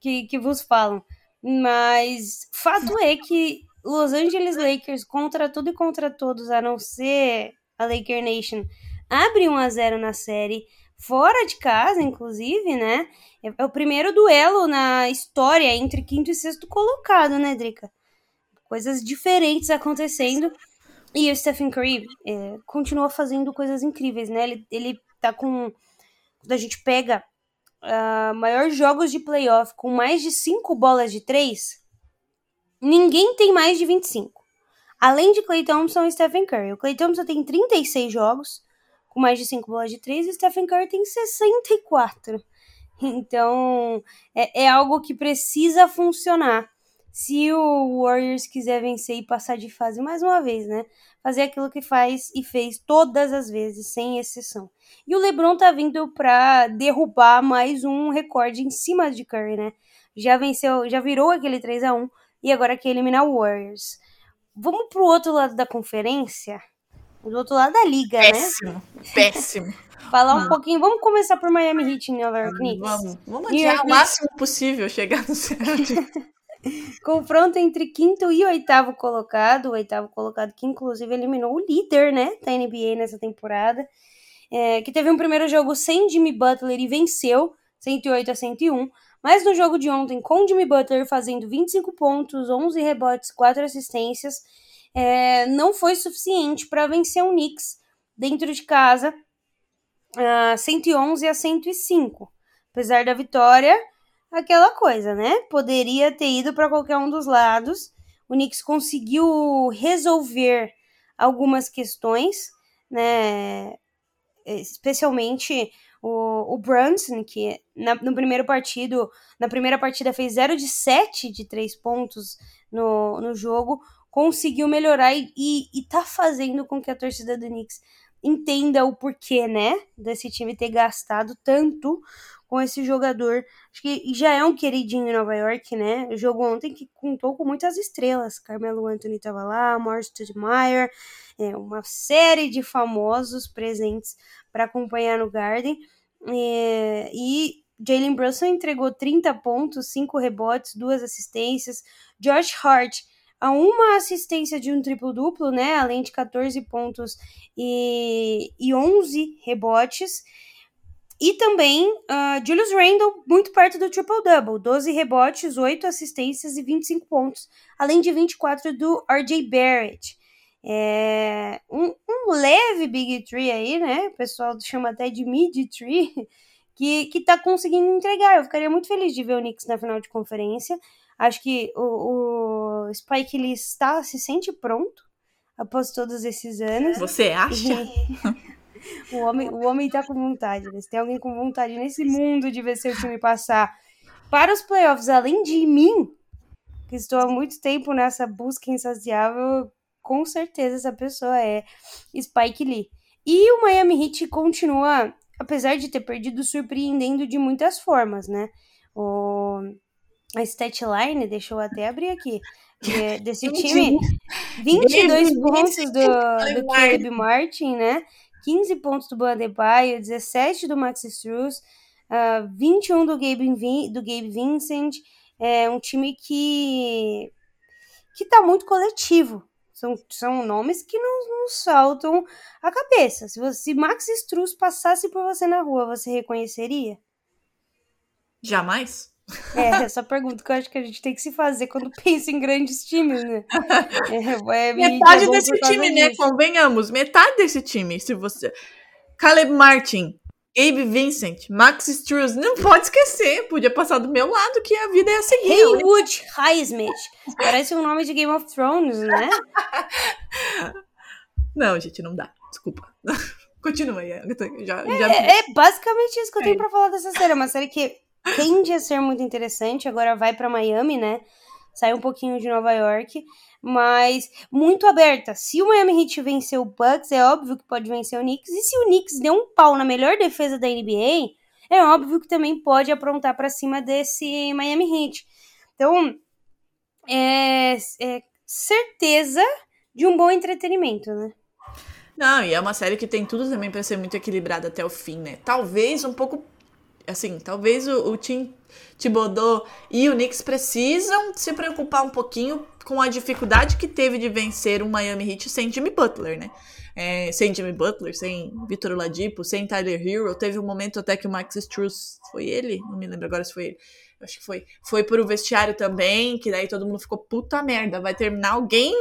Speaker 4: que, que vos falam. Mas fato é que Los Angeles Lakers contra tudo e contra todos, a não ser a Laker Nation, abre 1 a 0 na série, fora de casa, inclusive, né? É o primeiro duelo na história entre quinto e sexto colocado, né, Drica? Coisas diferentes acontecendo. E o Stephen Curry é, continua fazendo coisas incríveis, né? Ele, ele tá com. Quando a gente pega uh, maiores jogos de playoff com mais de 5 bolas de 3, ninguém tem mais de 25. Além de Clay Thompson e Stephen Curry. O Clay Thompson tem 36 jogos com mais de 5 bolas de 3 e Stephen Curry tem 64. Então, é, é algo que precisa funcionar se o Warriors quiser vencer e passar de fase mais uma vez, né? Fazer aquilo que faz e fez todas as vezes, sem exceção. E o LeBron tá vindo pra derrubar mais um recorde em cima de Curry, né? Já venceu, já virou aquele 3 a 1 e agora quer eliminar o Warriors. Vamos pro outro lado da conferência? Do outro lado da liga,
Speaker 5: péssimo,
Speaker 4: né?
Speaker 5: Péssimo, péssimo.
Speaker 4: Falar um pouquinho. Vamos começar por Miami Heat em Nova York
Speaker 5: Knicks. Vamos, vamos adiar o máximo possível chegar no certo.
Speaker 4: Confronto entre quinto e oitavo colocado. O oitavo colocado que, inclusive, eliminou o líder, né? Da NBA nessa temporada. É, que teve um primeiro jogo sem Jimmy Butler e venceu 108 a 101. Mas no jogo de ontem, com Jimmy Butler fazendo 25 pontos, 11 rebotes, 4 assistências, é, não foi suficiente para vencer o Knicks dentro de casa, uh, 111 a 105. Apesar da vitória, aquela coisa, né? Poderia ter ido para qualquer um dos lados. O Knicks conseguiu resolver algumas questões, né? Especialmente o, o Brunson, que na, no primeiro partido, na primeira partida fez 0 de 7 de 3 pontos no, no jogo, conseguiu melhorar e, e, e tá fazendo com que a torcida do Knicks entenda o porquê, né, desse time ter gastado tanto com esse jogador. Acho que já é um queridinho em Nova York, né? O jogo ontem que contou com muitas estrelas. Carmelo Anthony estava lá, Morris Stoudemire, é, uma série de famosos presentes para acompanhar no Garden. É, e Jalen Brunson entregou 30 pontos, 5 rebotes, 2 assistências. Josh Hart a uma assistência de um triplo-duplo, né? Além de 14 pontos e, e 11 rebotes. E também uh, Julius Randle muito perto do triple-double, 12 rebotes, 8 assistências e 25 pontos, além de 24 do RJ Barrett. É, um, um, leve Big Tree aí, né? O pessoal chama até de Mid Tree, que, que tá conseguindo entregar. Eu ficaria muito feliz de ver o Knicks na final de conferência. Acho que o, o Spike Lee está, se sente pronto após todos esses anos.
Speaker 5: Você acha?
Speaker 4: O, homem, o homem tá com vontade. Né? Se tem alguém com vontade nesse mundo de ver seu time passar para os playoffs, além de mim, que estou há muito tempo nessa busca insaciável, com certeza essa pessoa é Spike Lee. E o Miami Heat continua, apesar de ter perdido, surpreendendo de muitas formas, né? O a statline, deixa eu até abrir aqui, de, desse time, 22 pontos do, do Caleb Martin, né? 15 pontos do Bandebaio, 17 do Max Struz, uh, 21 do Gabe, do Gabe Vincent, é um time que que tá muito coletivo. São, são nomes que não, não saltam a cabeça. Se, você, se Max Struz passasse por você na rua, você reconheceria?
Speaker 5: Jamais.
Speaker 4: É, essa pergunta que eu acho que a gente tem que se fazer quando pensa em grandes times, né?
Speaker 5: É, é, metade desse time, né? Convenhamos, metade desse time, se você. Caleb Martin, Abe Vincent, Max Struz, não pode esquecer, podia passar do meu lado que a vida é a seguir.
Speaker 4: Haywood Highsmith, parece um nome de Game of Thrones, né?
Speaker 5: não, gente, não dá, desculpa. Continua aí, já,
Speaker 4: é,
Speaker 5: já...
Speaker 4: é basicamente isso que eu tenho é. pra falar dessa série, uma série que tende a ser muito interessante. Agora vai para Miami, né? Sai um pouquinho de Nova York, mas muito aberta. Se o Miami Heat vencer o Bucks, é óbvio que pode vencer o Knicks. E se o Knicks der um pau na melhor defesa da NBA, é óbvio que também pode aprontar para cima desse Miami Heat. Então, é, é certeza de um bom entretenimento, né?
Speaker 5: Não, e é uma série que tem tudo também para ser muito equilibrada até o fim, né? Talvez um pouco assim, talvez o, o Tim Thibodeau e o Knicks precisam se preocupar um pouquinho com a dificuldade que teve de vencer o Miami Heat sem Jimmy Butler, né? É, sem Jimmy Butler, sem Vitor Oladipo, sem Tyler Hero. Teve um momento até que o Max Struz, foi ele? Não me lembro agora se foi ele. Acho que foi. Foi pro vestiário também, que daí todo mundo ficou, puta merda, vai terminar alguém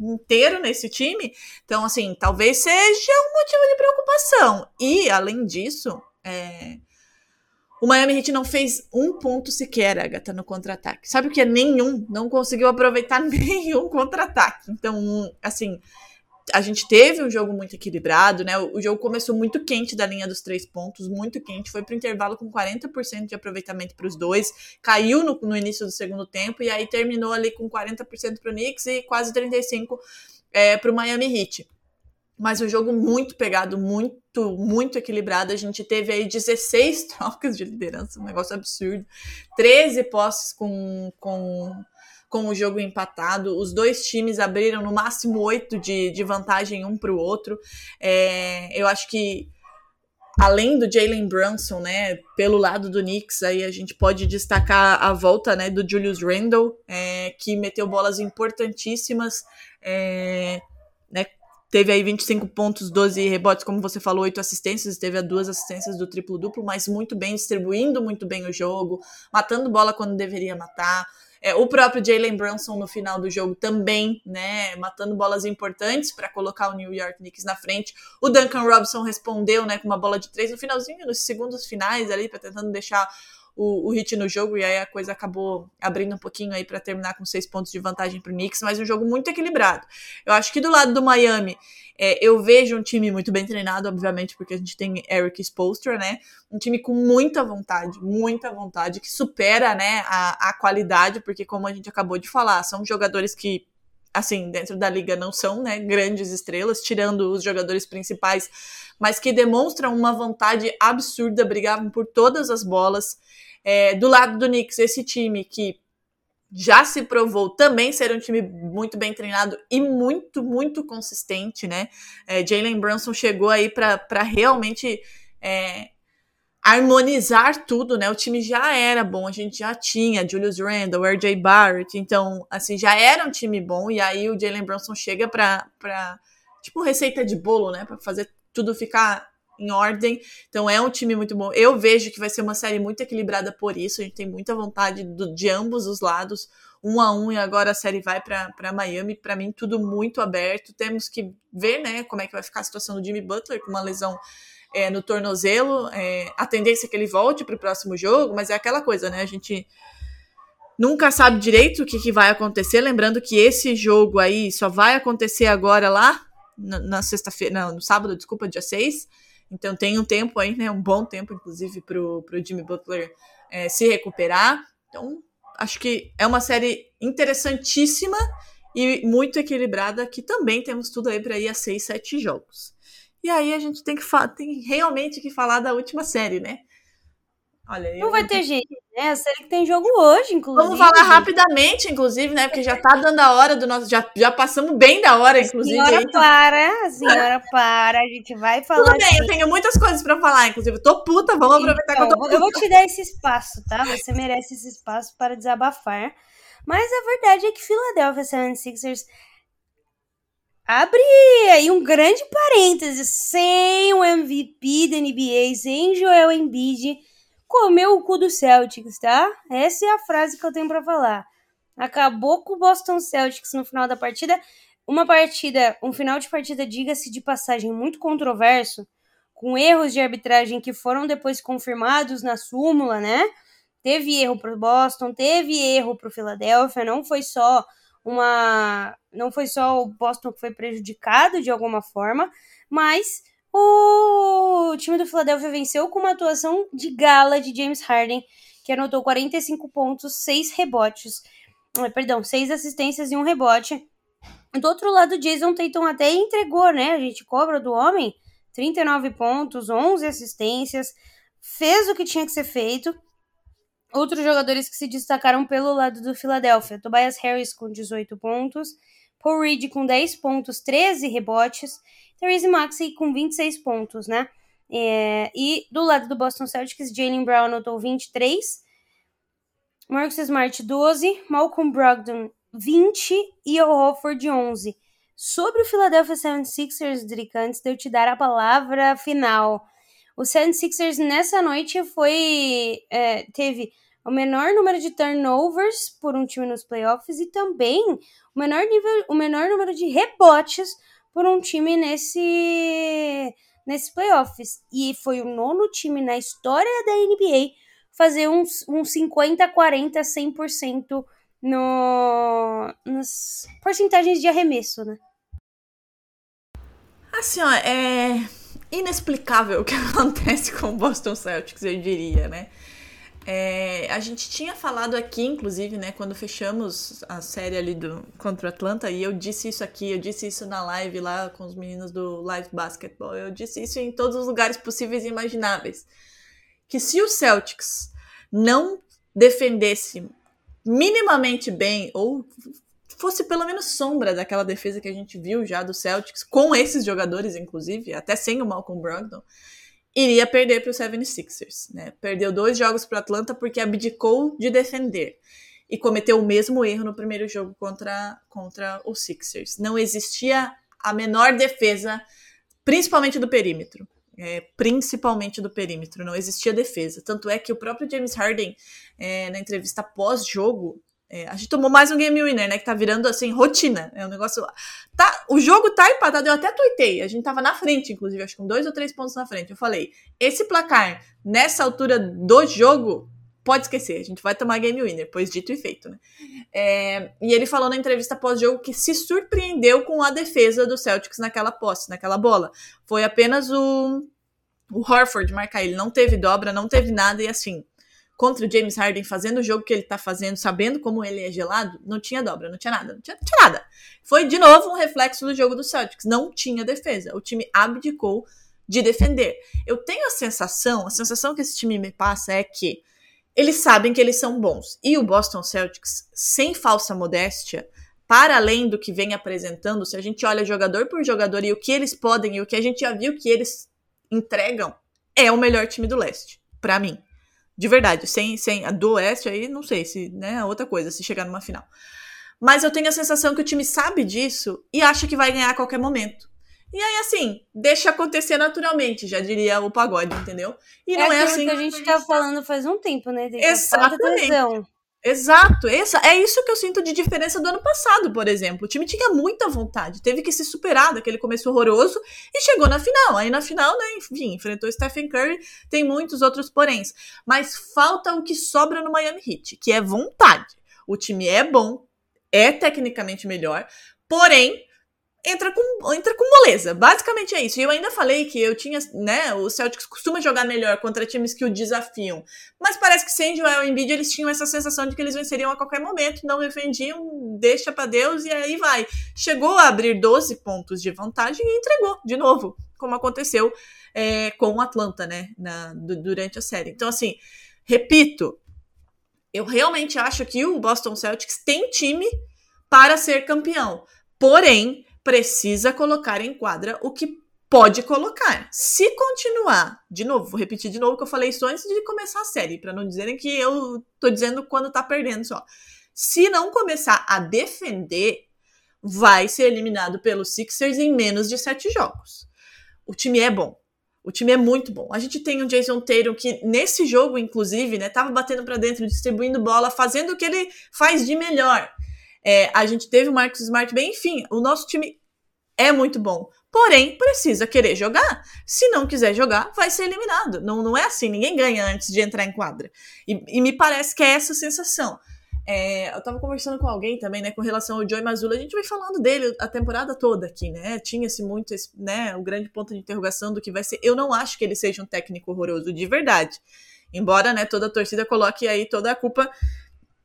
Speaker 5: inteiro nesse time? Então, assim, talvez seja um motivo de preocupação. E, além disso, é, o Miami Heat não fez um ponto sequer, Agatha, no contra-ataque. Sabe o que é nenhum? Não conseguiu aproveitar nenhum contra-ataque. Então, assim, a gente teve um jogo muito equilibrado, né? O, jogo começou muito quente da linha dos três pontos, muito quente. Foi pro intervalo com 40% de aproveitamento para os dois. Caiu no, no, início do segundo tempo e aí terminou ali com 40% pro Knicks e quase 35% é, pro Miami Heat mas um jogo muito pegado, muito, muito equilibrado. A gente teve aí 16 trocas de liderança, um negócio absurdo. 13 posses com, com, com o jogo empatado. Os dois times abriram no máximo 8 de, de vantagem um para o outro. É, eu acho que além do Jalen Brunson, né, pelo lado do Knicks, aí a gente pode destacar a volta, né, do Julius Randle, é, que meteu bolas importantíssimas, é, Teve aí 25 pontos, 12 rebotes, como você falou, 8 assistências, teve as duas assistências do triplo-duplo, mas muito bem, distribuindo muito bem o jogo, matando bola quando deveria matar. É, o próprio Jalen Brunson no final do jogo também, né, matando bolas importantes para colocar o New York Knicks na frente. O Duncan Robinson respondeu, né, com uma bola de três no finalzinho, nos segundos finais ali, para tentando deixar o, o hit no jogo, e aí a coisa acabou abrindo um pouquinho aí para terminar com seis pontos de vantagem para o Knicks, mas um jogo muito equilibrado. Eu acho que do lado do Miami, é, eu vejo um time muito bem treinado, obviamente, porque a gente tem Eric Spoelstra, né? Um time com muita vontade, muita vontade, que supera, né, a, a qualidade, porque como a gente acabou de falar, são jogadores que assim, dentro da liga não são, né, grandes estrelas, tirando os jogadores principais, mas que demonstram uma vontade absurda, brigavam por todas as bolas. É, do lado do Knicks, esse time que já se provou também ser um time muito bem treinado e muito, muito consistente, né? É, Jalen Brunson chegou aí para realmente é, harmonizar tudo, né? O time já era bom, a gente já tinha Julius Randle, RJ Barrett, então, assim, já era um time bom, e aí o Jalen Brunson chega pra, pra tipo, receita de bolo, né? Pra fazer tudo ficar em ordem. Então, é um time muito bom. Eu vejo que vai ser uma série muito equilibrada por isso, a gente tem muita vontade do, de ambos os lados, um a um, e agora a série vai para Miami. Para mim, tudo muito aberto. Temos que ver, né, como é que vai ficar a situação do Jimmy Butler com uma lesão é, no tornozelo. É, a tendência é que ele volte para o próximo jogo, mas é aquela coisa, né? A gente nunca sabe direito o que, que vai acontecer. Lembrando que esse jogo aí só vai acontecer agora lá na, na sexta-feira, no sábado, desculpa, dia 6. Então tem um tempo aí, né? Um bom tempo, inclusive, para o Jimmy Butler é, se recuperar. Então, acho que é uma série interessantíssima e muito equilibrada, que também temos tudo aí para ir a 6, 7 jogos. E aí a gente tem que tem realmente que falar da última série, né?
Speaker 4: Olha, Não vai ter jeito, né? A série que tem jogo hoje, inclusive.
Speaker 5: Vamos falar rapidamente, inclusive, né? Porque já tá dando a hora do nosso. Já, já passamos bem da hora, inclusive.
Speaker 4: Senhora, aí. para, senhora, para. A gente vai falar.
Speaker 5: Tudo bem, assim. eu tenho muitas coisas pra falar, inclusive. Eu tô puta, vamos aproveitar então, que eu tô puta.
Speaker 4: Eu vou te dar esse espaço, tá? Você merece esse espaço para desabafar. Mas a verdade é que Philadelphia 76ers Abre aí um grande parêntese. Sem o MVP da NBA, sem Joel Embiid, comeu o cu do Celtics, tá? Essa é a frase que eu tenho para falar. Acabou com o Boston Celtics no final da partida. Uma partida, um final de partida, diga-se de passagem, muito controverso, com erros de arbitragem que foram depois confirmados na súmula, né? Teve erro pro Boston, teve erro pro Philadelphia, não foi só uma. Não foi só o Boston que foi prejudicado de alguma forma, mas o time do Philadelphia venceu com uma atuação de gala de James Harden, que anotou 45 pontos, 6 rebotes. Eh, perdão, 6 assistências e um rebote. Do outro lado, Jason Tatum até entregou, né? A gente cobra do homem 39 pontos, 11 assistências, fez o que tinha que ser feito. Outros jogadores que se destacaram pelo lado do Philadelphia: Tobias Harris com 18 pontos, Paul Reed com 10 pontos, 13 rebotes, Therese Maxey com 26 pontos, né? É, e do lado do Boston Celtics, Jalen Brown anotou 23, Marcus Smart 12, Malcolm Brogdon 20 e o Hofford 11. Sobre o Philadelphia 76ers, Drick, antes de eu te dar a palavra final, o 76ers nessa noite foi é, teve o menor número de turnovers por um time nos playoffs e também o menor nível, o menor número de rebotes por um time nesse nesse playoffs e foi o nono time na história da NBA fazer uns, uns 50, 40, 100% no nas porcentagens de arremesso, né?
Speaker 5: Assim, ó, é inexplicável o que acontece com o Boston Celtics, eu diria, né? É, a gente tinha falado aqui, inclusive, né, quando fechamos a série ali do, contra o Atlanta, e eu disse isso aqui, eu disse isso na live lá com os meninos do Live Basketball, eu disse isso em todos os lugares possíveis e imagináveis. Que se o Celtics não defendesse minimamente bem, ou fosse pelo menos sombra daquela defesa que a gente viu já do Celtics, com esses jogadores, inclusive, até sem o Malcolm Brogdon, iria perder para o 76ers. Né? Perdeu dois jogos para o Atlanta porque abdicou de defender e cometeu o mesmo erro no primeiro jogo contra, contra os Sixers. Não existia a menor defesa, principalmente do perímetro. É, principalmente do perímetro, não existia defesa. Tanto é que o próprio James Harden, é, na entrevista pós-jogo, é, a gente tomou mais um game winner, né? Que tá virando assim, rotina. É um negócio. Tá, o jogo tá empatado, eu até tuitei. A gente tava na frente, inclusive, acho que com dois ou três pontos na frente. Eu falei: esse placar, nessa altura do jogo, pode esquecer, a gente vai tomar game winner, pois dito e feito, né? É, e ele falou na entrevista pós-jogo que se surpreendeu com a defesa do Celtics naquela posse, naquela bola. Foi apenas o, o Horford marcar ele, não teve dobra, não teve nada, e assim, contra o James Harden fazendo o jogo que ele tá fazendo, sabendo como ele é gelado, não tinha dobra, não tinha nada, não tinha, não tinha nada. Foi de novo um reflexo do jogo do Celtics, não tinha defesa. O time abdicou de defender. Eu tenho a sensação, a sensação que esse time me passa é que eles sabem que eles são bons. E o Boston Celtics, sem falsa modéstia, para além do que vem apresentando, se a gente olha jogador por jogador e o que eles podem e o que a gente já viu que eles entregam, é o melhor time do leste Pra mim. De verdade, sem, sem a do Oeste aí, não sei se, né, outra coisa, se chegar numa final. Mas eu tenho a sensação que o time sabe disso e acha que vai ganhar a qualquer momento. E aí, assim, deixa acontecer naturalmente, já diria o pagode, entendeu? E não é, assim.
Speaker 4: que a gente tá falando faz um tempo, né? Tem
Speaker 5: Exatamente. Exato, essa, é isso que eu sinto de diferença do ano passado, por exemplo. O time tinha muita vontade, teve que se superar daquele começo horroroso e chegou na final. Aí na final, né, enfim, enfrentou Stephen Curry, tem muitos outros poréns. Mas falta o que sobra no Miami Heat, que é vontade. O time é bom, é tecnicamente melhor, porém entra com, entra com moleza. Basicamente é isso. E eu ainda falei que eu tinha, né, o Celtics costuma jogar melhor contra times que o desafiam. Mas parece que sem Joel Embiid eles tinham essa sensação de que eles venceriam a qualquer momento, não defendiam, deixa para Deus e aí vai. Chegou a abrir 12 pontos de vantagem e entregou de novo, como aconteceu é, com o Atlanta, né, na, durante a série. Então assim, repito, eu realmente acho que o Boston Celtics tem time para ser campeão. Porém, precisa colocar em quadra o que pode colocar. Se continuar, de novo, vou repetir de novo que eu falei isso antes de começar a série, para não dizerem que eu tô dizendo quando tá perdendo só. Se não começar a defender, vai ser eliminado pelos Sixers em menos de sete jogos. O time é bom. O time é muito bom. A gente tem o Jason Tatum que nesse jogo, inclusive, né, tava batendo para dentro, distribuindo bola, fazendo o que ele faz de melhor. É, a gente teve o Marcus Smart bem, enfim, o nosso time é muito bom. Porém, precisa querer jogar. Se não quiser jogar, vai ser eliminado. Não, não é assim, ninguém ganha antes de entrar em quadra. E, e me parece que é essa sensação. É, eu tava conversando com alguém também, né, com relação ao Joey Mazzulla, a gente vai falando dele a temporada toda aqui, né, tinha-se muito, esse, né, o grande ponto de interrogação do que vai ser, eu não acho que ele seja um técnico horroroso, de verdade, embora, né, toda a torcida coloque aí toda a culpa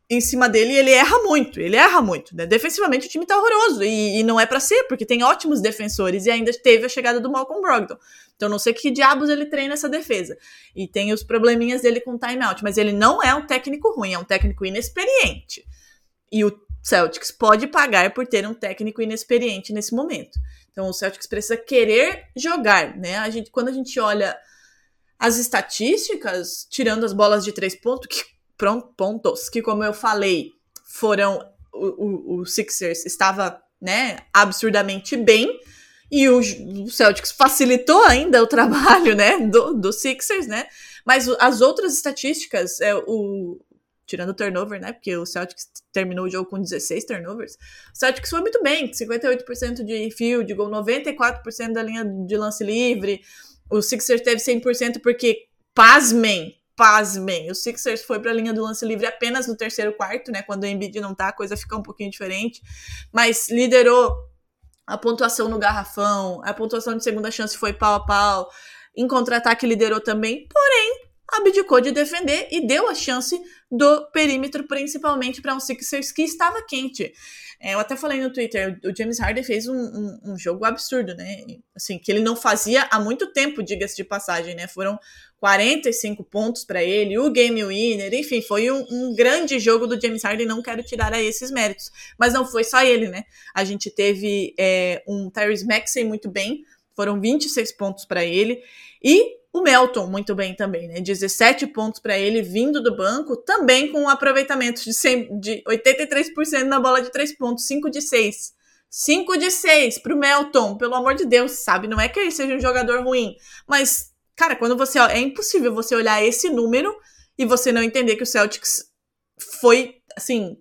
Speaker 5: em cima dele ele erra muito, ele erra muito, né? Defensivamente o time tá horroroso e, e não é para ser, porque tem ótimos defensores e ainda teve a chegada do Malcolm Brogdon. Então não sei que diabos ele treina essa defesa. E tem os probleminhas dele com timeout, mas ele não é um técnico ruim, é um técnico inexperiente. E o Celtics pode pagar por ter um técnico inexperiente nesse momento. Então o Celtics precisa querer jogar, né? A gente, quando a gente olha as estatísticas, tirando as bolas de três pontos, que pontos que, como eu falei, foram o, o, o Sixers estava né, absurdamente bem e o, o, Celtics facilitou ainda o trabalho né, do, do Sixers, né? Mas as outras estatísticas, é, o, tirando o turnover, né? Porque o Celtics terminou o jogo com 16 turnovers. O Celtics foi muito bem, 58% de field goal, 94% da linha de lance livre. O Sixers teve 100% porque, pasmem, pasmem, o Sixers foi para a linha do lance livre apenas no terceiro quarto, né? Quando o Embiid não tá, a coisa fica um pouquinho diferente, mas liderou a pontuação no garrafão, a pontuação de segunda chance foi pau a pau, em contra-ataque liderou também, porém abdicou de defender e deu a chance do perímetro, principalmente para um Sixers que estava quente. É, eu até falei no Twitter, o James Harden fez um, um, um, jogo absurdo, né? Assim, que ele não fazia há muito tempo, diga-se de passagem, né? Foram 45 pontos para ele, o game winner, enfim, foi um, um, grande jogo do James Harden, não quero tirar a esses méritos. Mas não foi só ele, né? A gente teve é, um Tyrese Maxey muito bem, foram 26 pontos para ele, e o Melton, muito bem também, né? 17 pontos para ele vindo do banco, também com um aproveitamento de, 100, de 83% na bola de 3 pontos, 5 de 6. 5 de 6 pro Melton, pelo amor de Deus, sabe? Não é que ele seja um jogador ruim, mas, cara, quando você. É impossível você olhar esse número e você não entender que o Celtics foi, assim,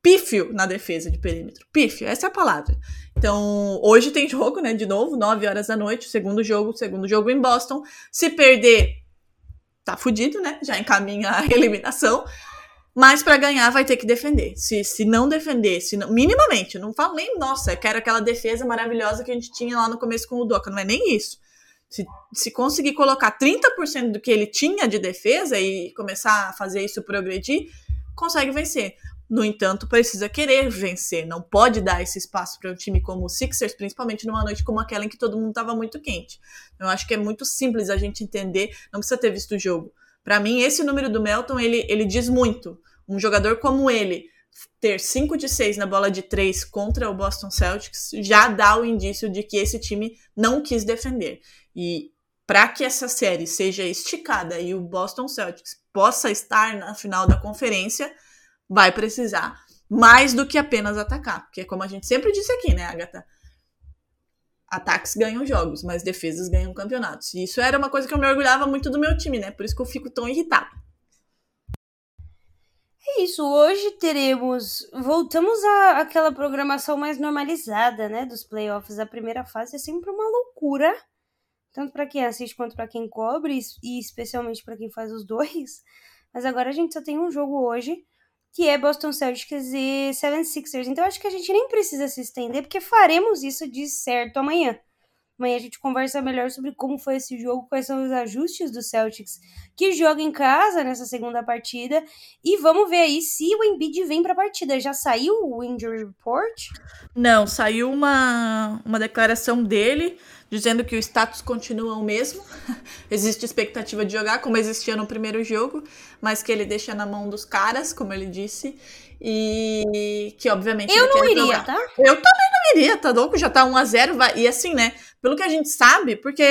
Speaker 5: pífio na defesa de perímetro. Pífio, essa é a palavra. Então, hoje tem jogo, né? De novo, 9 horas da noite, segundo jogo, segundo jogo em Boston. Se perder, tá fudido, né? Já encaminha a eliminação. Mas para ganhar vai ter que defender. Se, se não defender, se não, minimamente, não falo nem, nossa, eu quero aquela defesa maravilhosa que a gente tinha lá no começo com o Doca, não é nem isso. Se, se conseguir colocar 30% do que ele tinha de defesa e começar a fazer isso progredir, consegue vencer. No entanto, precisa querer vencer, não pode dar esse espaço para um time como o Sixers, principalmente numa noite como aquela em que todo mundo estava muito quente. Eu acho que é muito simples a gente entender, não precisa ter visto o jogo. Para mim, esse número do Melton, ele, ele diz muito. Um jogador como ele, ter 5 de 6 na bola de 3 contra o Boston Celtics, já dá o indício de que esse time não quis defender. E para que essa série seja esticada e o Boston Celtics possa estar na final da conferência, vai precisar mais do que apenas atacar. Porque, como a gente sempre disse aqui, né, Agatha? Ataques ganham jogos, mas defesas ganham campeonatos. E isso era uma coisa que eu me orgulhava muito do meu time, né? Por isso que eu fico tão irritado.
Speaker 4: É isso, hoje teremos. Voltamos à aquela programação mais normalizada, né? Dos playoffs. A primeira fase é sempre uma loucura. Tanto para quem assiste quanto para quem cobre, e especialmente para quem faz os dois. Mas agora a gente só tem um jogo hoje que é Boston Celtics e 76ers. Então acho que a gente nem precisa se estender, porque faremos isso de certo amanhã. Amanhã a gente conversa melhor sobre como foi esse jogo, quais são os ajustes do Celtics que joga em casa nessa segunda partida. E vamos ver aí se o Embiid vem para a partida. Já saiu o injury report?
Speaker 5: Não, saiu uma, uma declaração dele dizendo que o status continua o mesmo. Existe expectativa de jogar, como existia no primeiro jogo, mas que ele deixa na mão dos caras, como ele disse. E que, obviamente.
Speaker 4: Eu não iria,
Speaker 5: jogar.
Speaker 4: tá?
Speaker 5: Eu também não iria, tá louco? Já tá 1x0. Vai... E assim, né? Pelo que a gente sabe, porque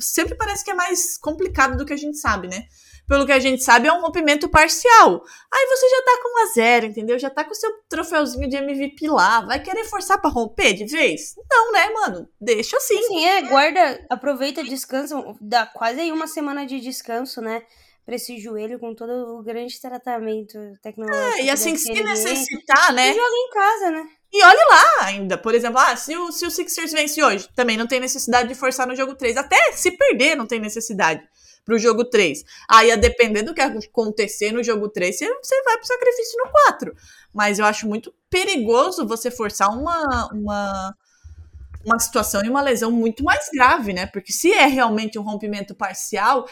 Speaker 5: sempre parece que é mais complicado do que a gente sabe, né? Pelo que a gente sabe, é um rompimento parcial. Aí você já tá com 1 a 0 entendeu? Já tá com o seu troféuzinho de MVP lá. Vai querer forçar para romper de vez? Não, né, mano? Deixa assim.
Speaker 4: Sim, é, guarda, aproveita, descansa, dá quase aí uma semana de descanso, né? Pra esse joelho com todo o grande tratamento tecnológico.
Speaker 5: É, e assim, se necessitar, né?
Speaker 4: E joga em casa, né?
Speaker 5: E olhe lá ainda, por exemplo, ah, se o, se o Sixers vence hoje, também não tem necessidade de forçar no jogo 3. Até se perder, não tem necessidade pro jogo 3. Aí, a depender do que acontecer no jogo 3, você, vai pro sacrifício no 4. Mas eu acho muito perigoso você forçar uma, uma, uma situação e uma lesão muito mais grave, né? Porque se é realmente um rompimento parcial,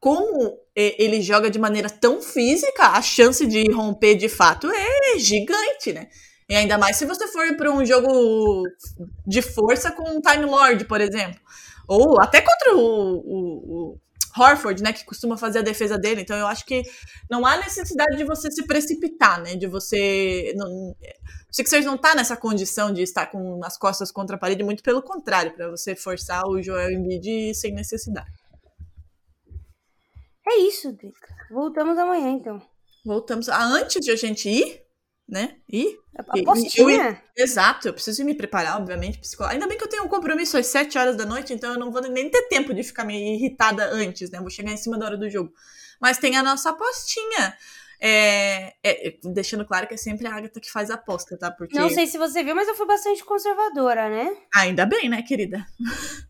Speaker 5: como ele joga de maneira tão física, a chance de romper de fato é gigante, né? E ainda mais se você for para um jogo de força com um Time Lord, por exemplo. Ou até contra o, o Horford, né, que costuma fazer a defesa dele. Então eu acho que não há necessidade de você se precipitar, né, de você não, o Sixers não tá nessa condição de estar com as costas contra a parede, muito pelo contrário, para você forçar o Joel Embiid sem necessidade.
Speaker 4: É isso, Drica. Voltamos amanhã, então.
Speaker 5: Voltamos. Ah, antes de a gente ir, né? E.
Speaker 4: Apostinha?
Speaker 5: exato, eu preciso me preparar, obviamente, psicológico. Ainda bem que eu tenho um compromisso às 7 horas da noite, então eu não vou nem ter tempo de ficar meio irritada antes, né? Vou chegar em cima da hora do jogo. Mas tem a nossa apostinha. É, é, deixando claro que é sempre a Agatha que faz a aposta, tá? Porque...
Speaker 4: Não sei se você viu, mas eu fui bastante conservadora, né?
Speaker 5: Ainda bem, né, querida?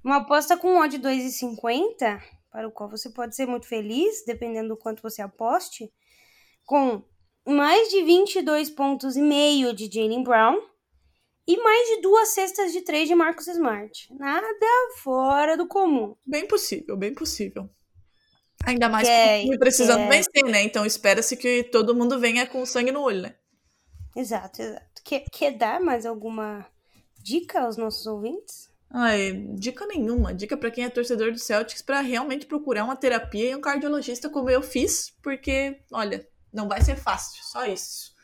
Speaker 4: Uma aposta com odd 2,50, para o qual você pode ser muito feliz, dependendo do quanto você aposte, com mais de 22 pontos e meio de Jalen Brown e mais de duas cestas de três de Marcus Smart. Nada fora do comum.
Speaker 5: Bem possível, bem possível. Ainda mais que, que precisando quer. vencer, né? Então espera-se que todo mundo venha com sangue no olho, né?
Speaker 4: Exato, exato. Quer, quer dar mais alguma dica aos nossos ouvintes?
Speaker 5: Ai, dica nenhuma. Dica para quem é torcedor do Celtics para realmente procurar uma terapia e um cardiologista como eu fiz, porque, olha, não vai ser fácil, só isso.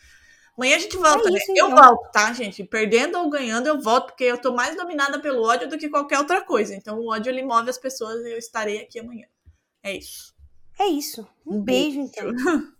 Speaker 5: Amanhã a gente volta, é isso, né? Então. Eu volto, tá, gente? Perdendo ou ganhando, eu volto, porque eu tô mais dominada pelo ódio do que qualquer outra coisa. Então o ódio ele move as pessoas e eu estarei aqui amanhã. É isso.
Speaker 4: É isso. Um, um beijo, beijo, então.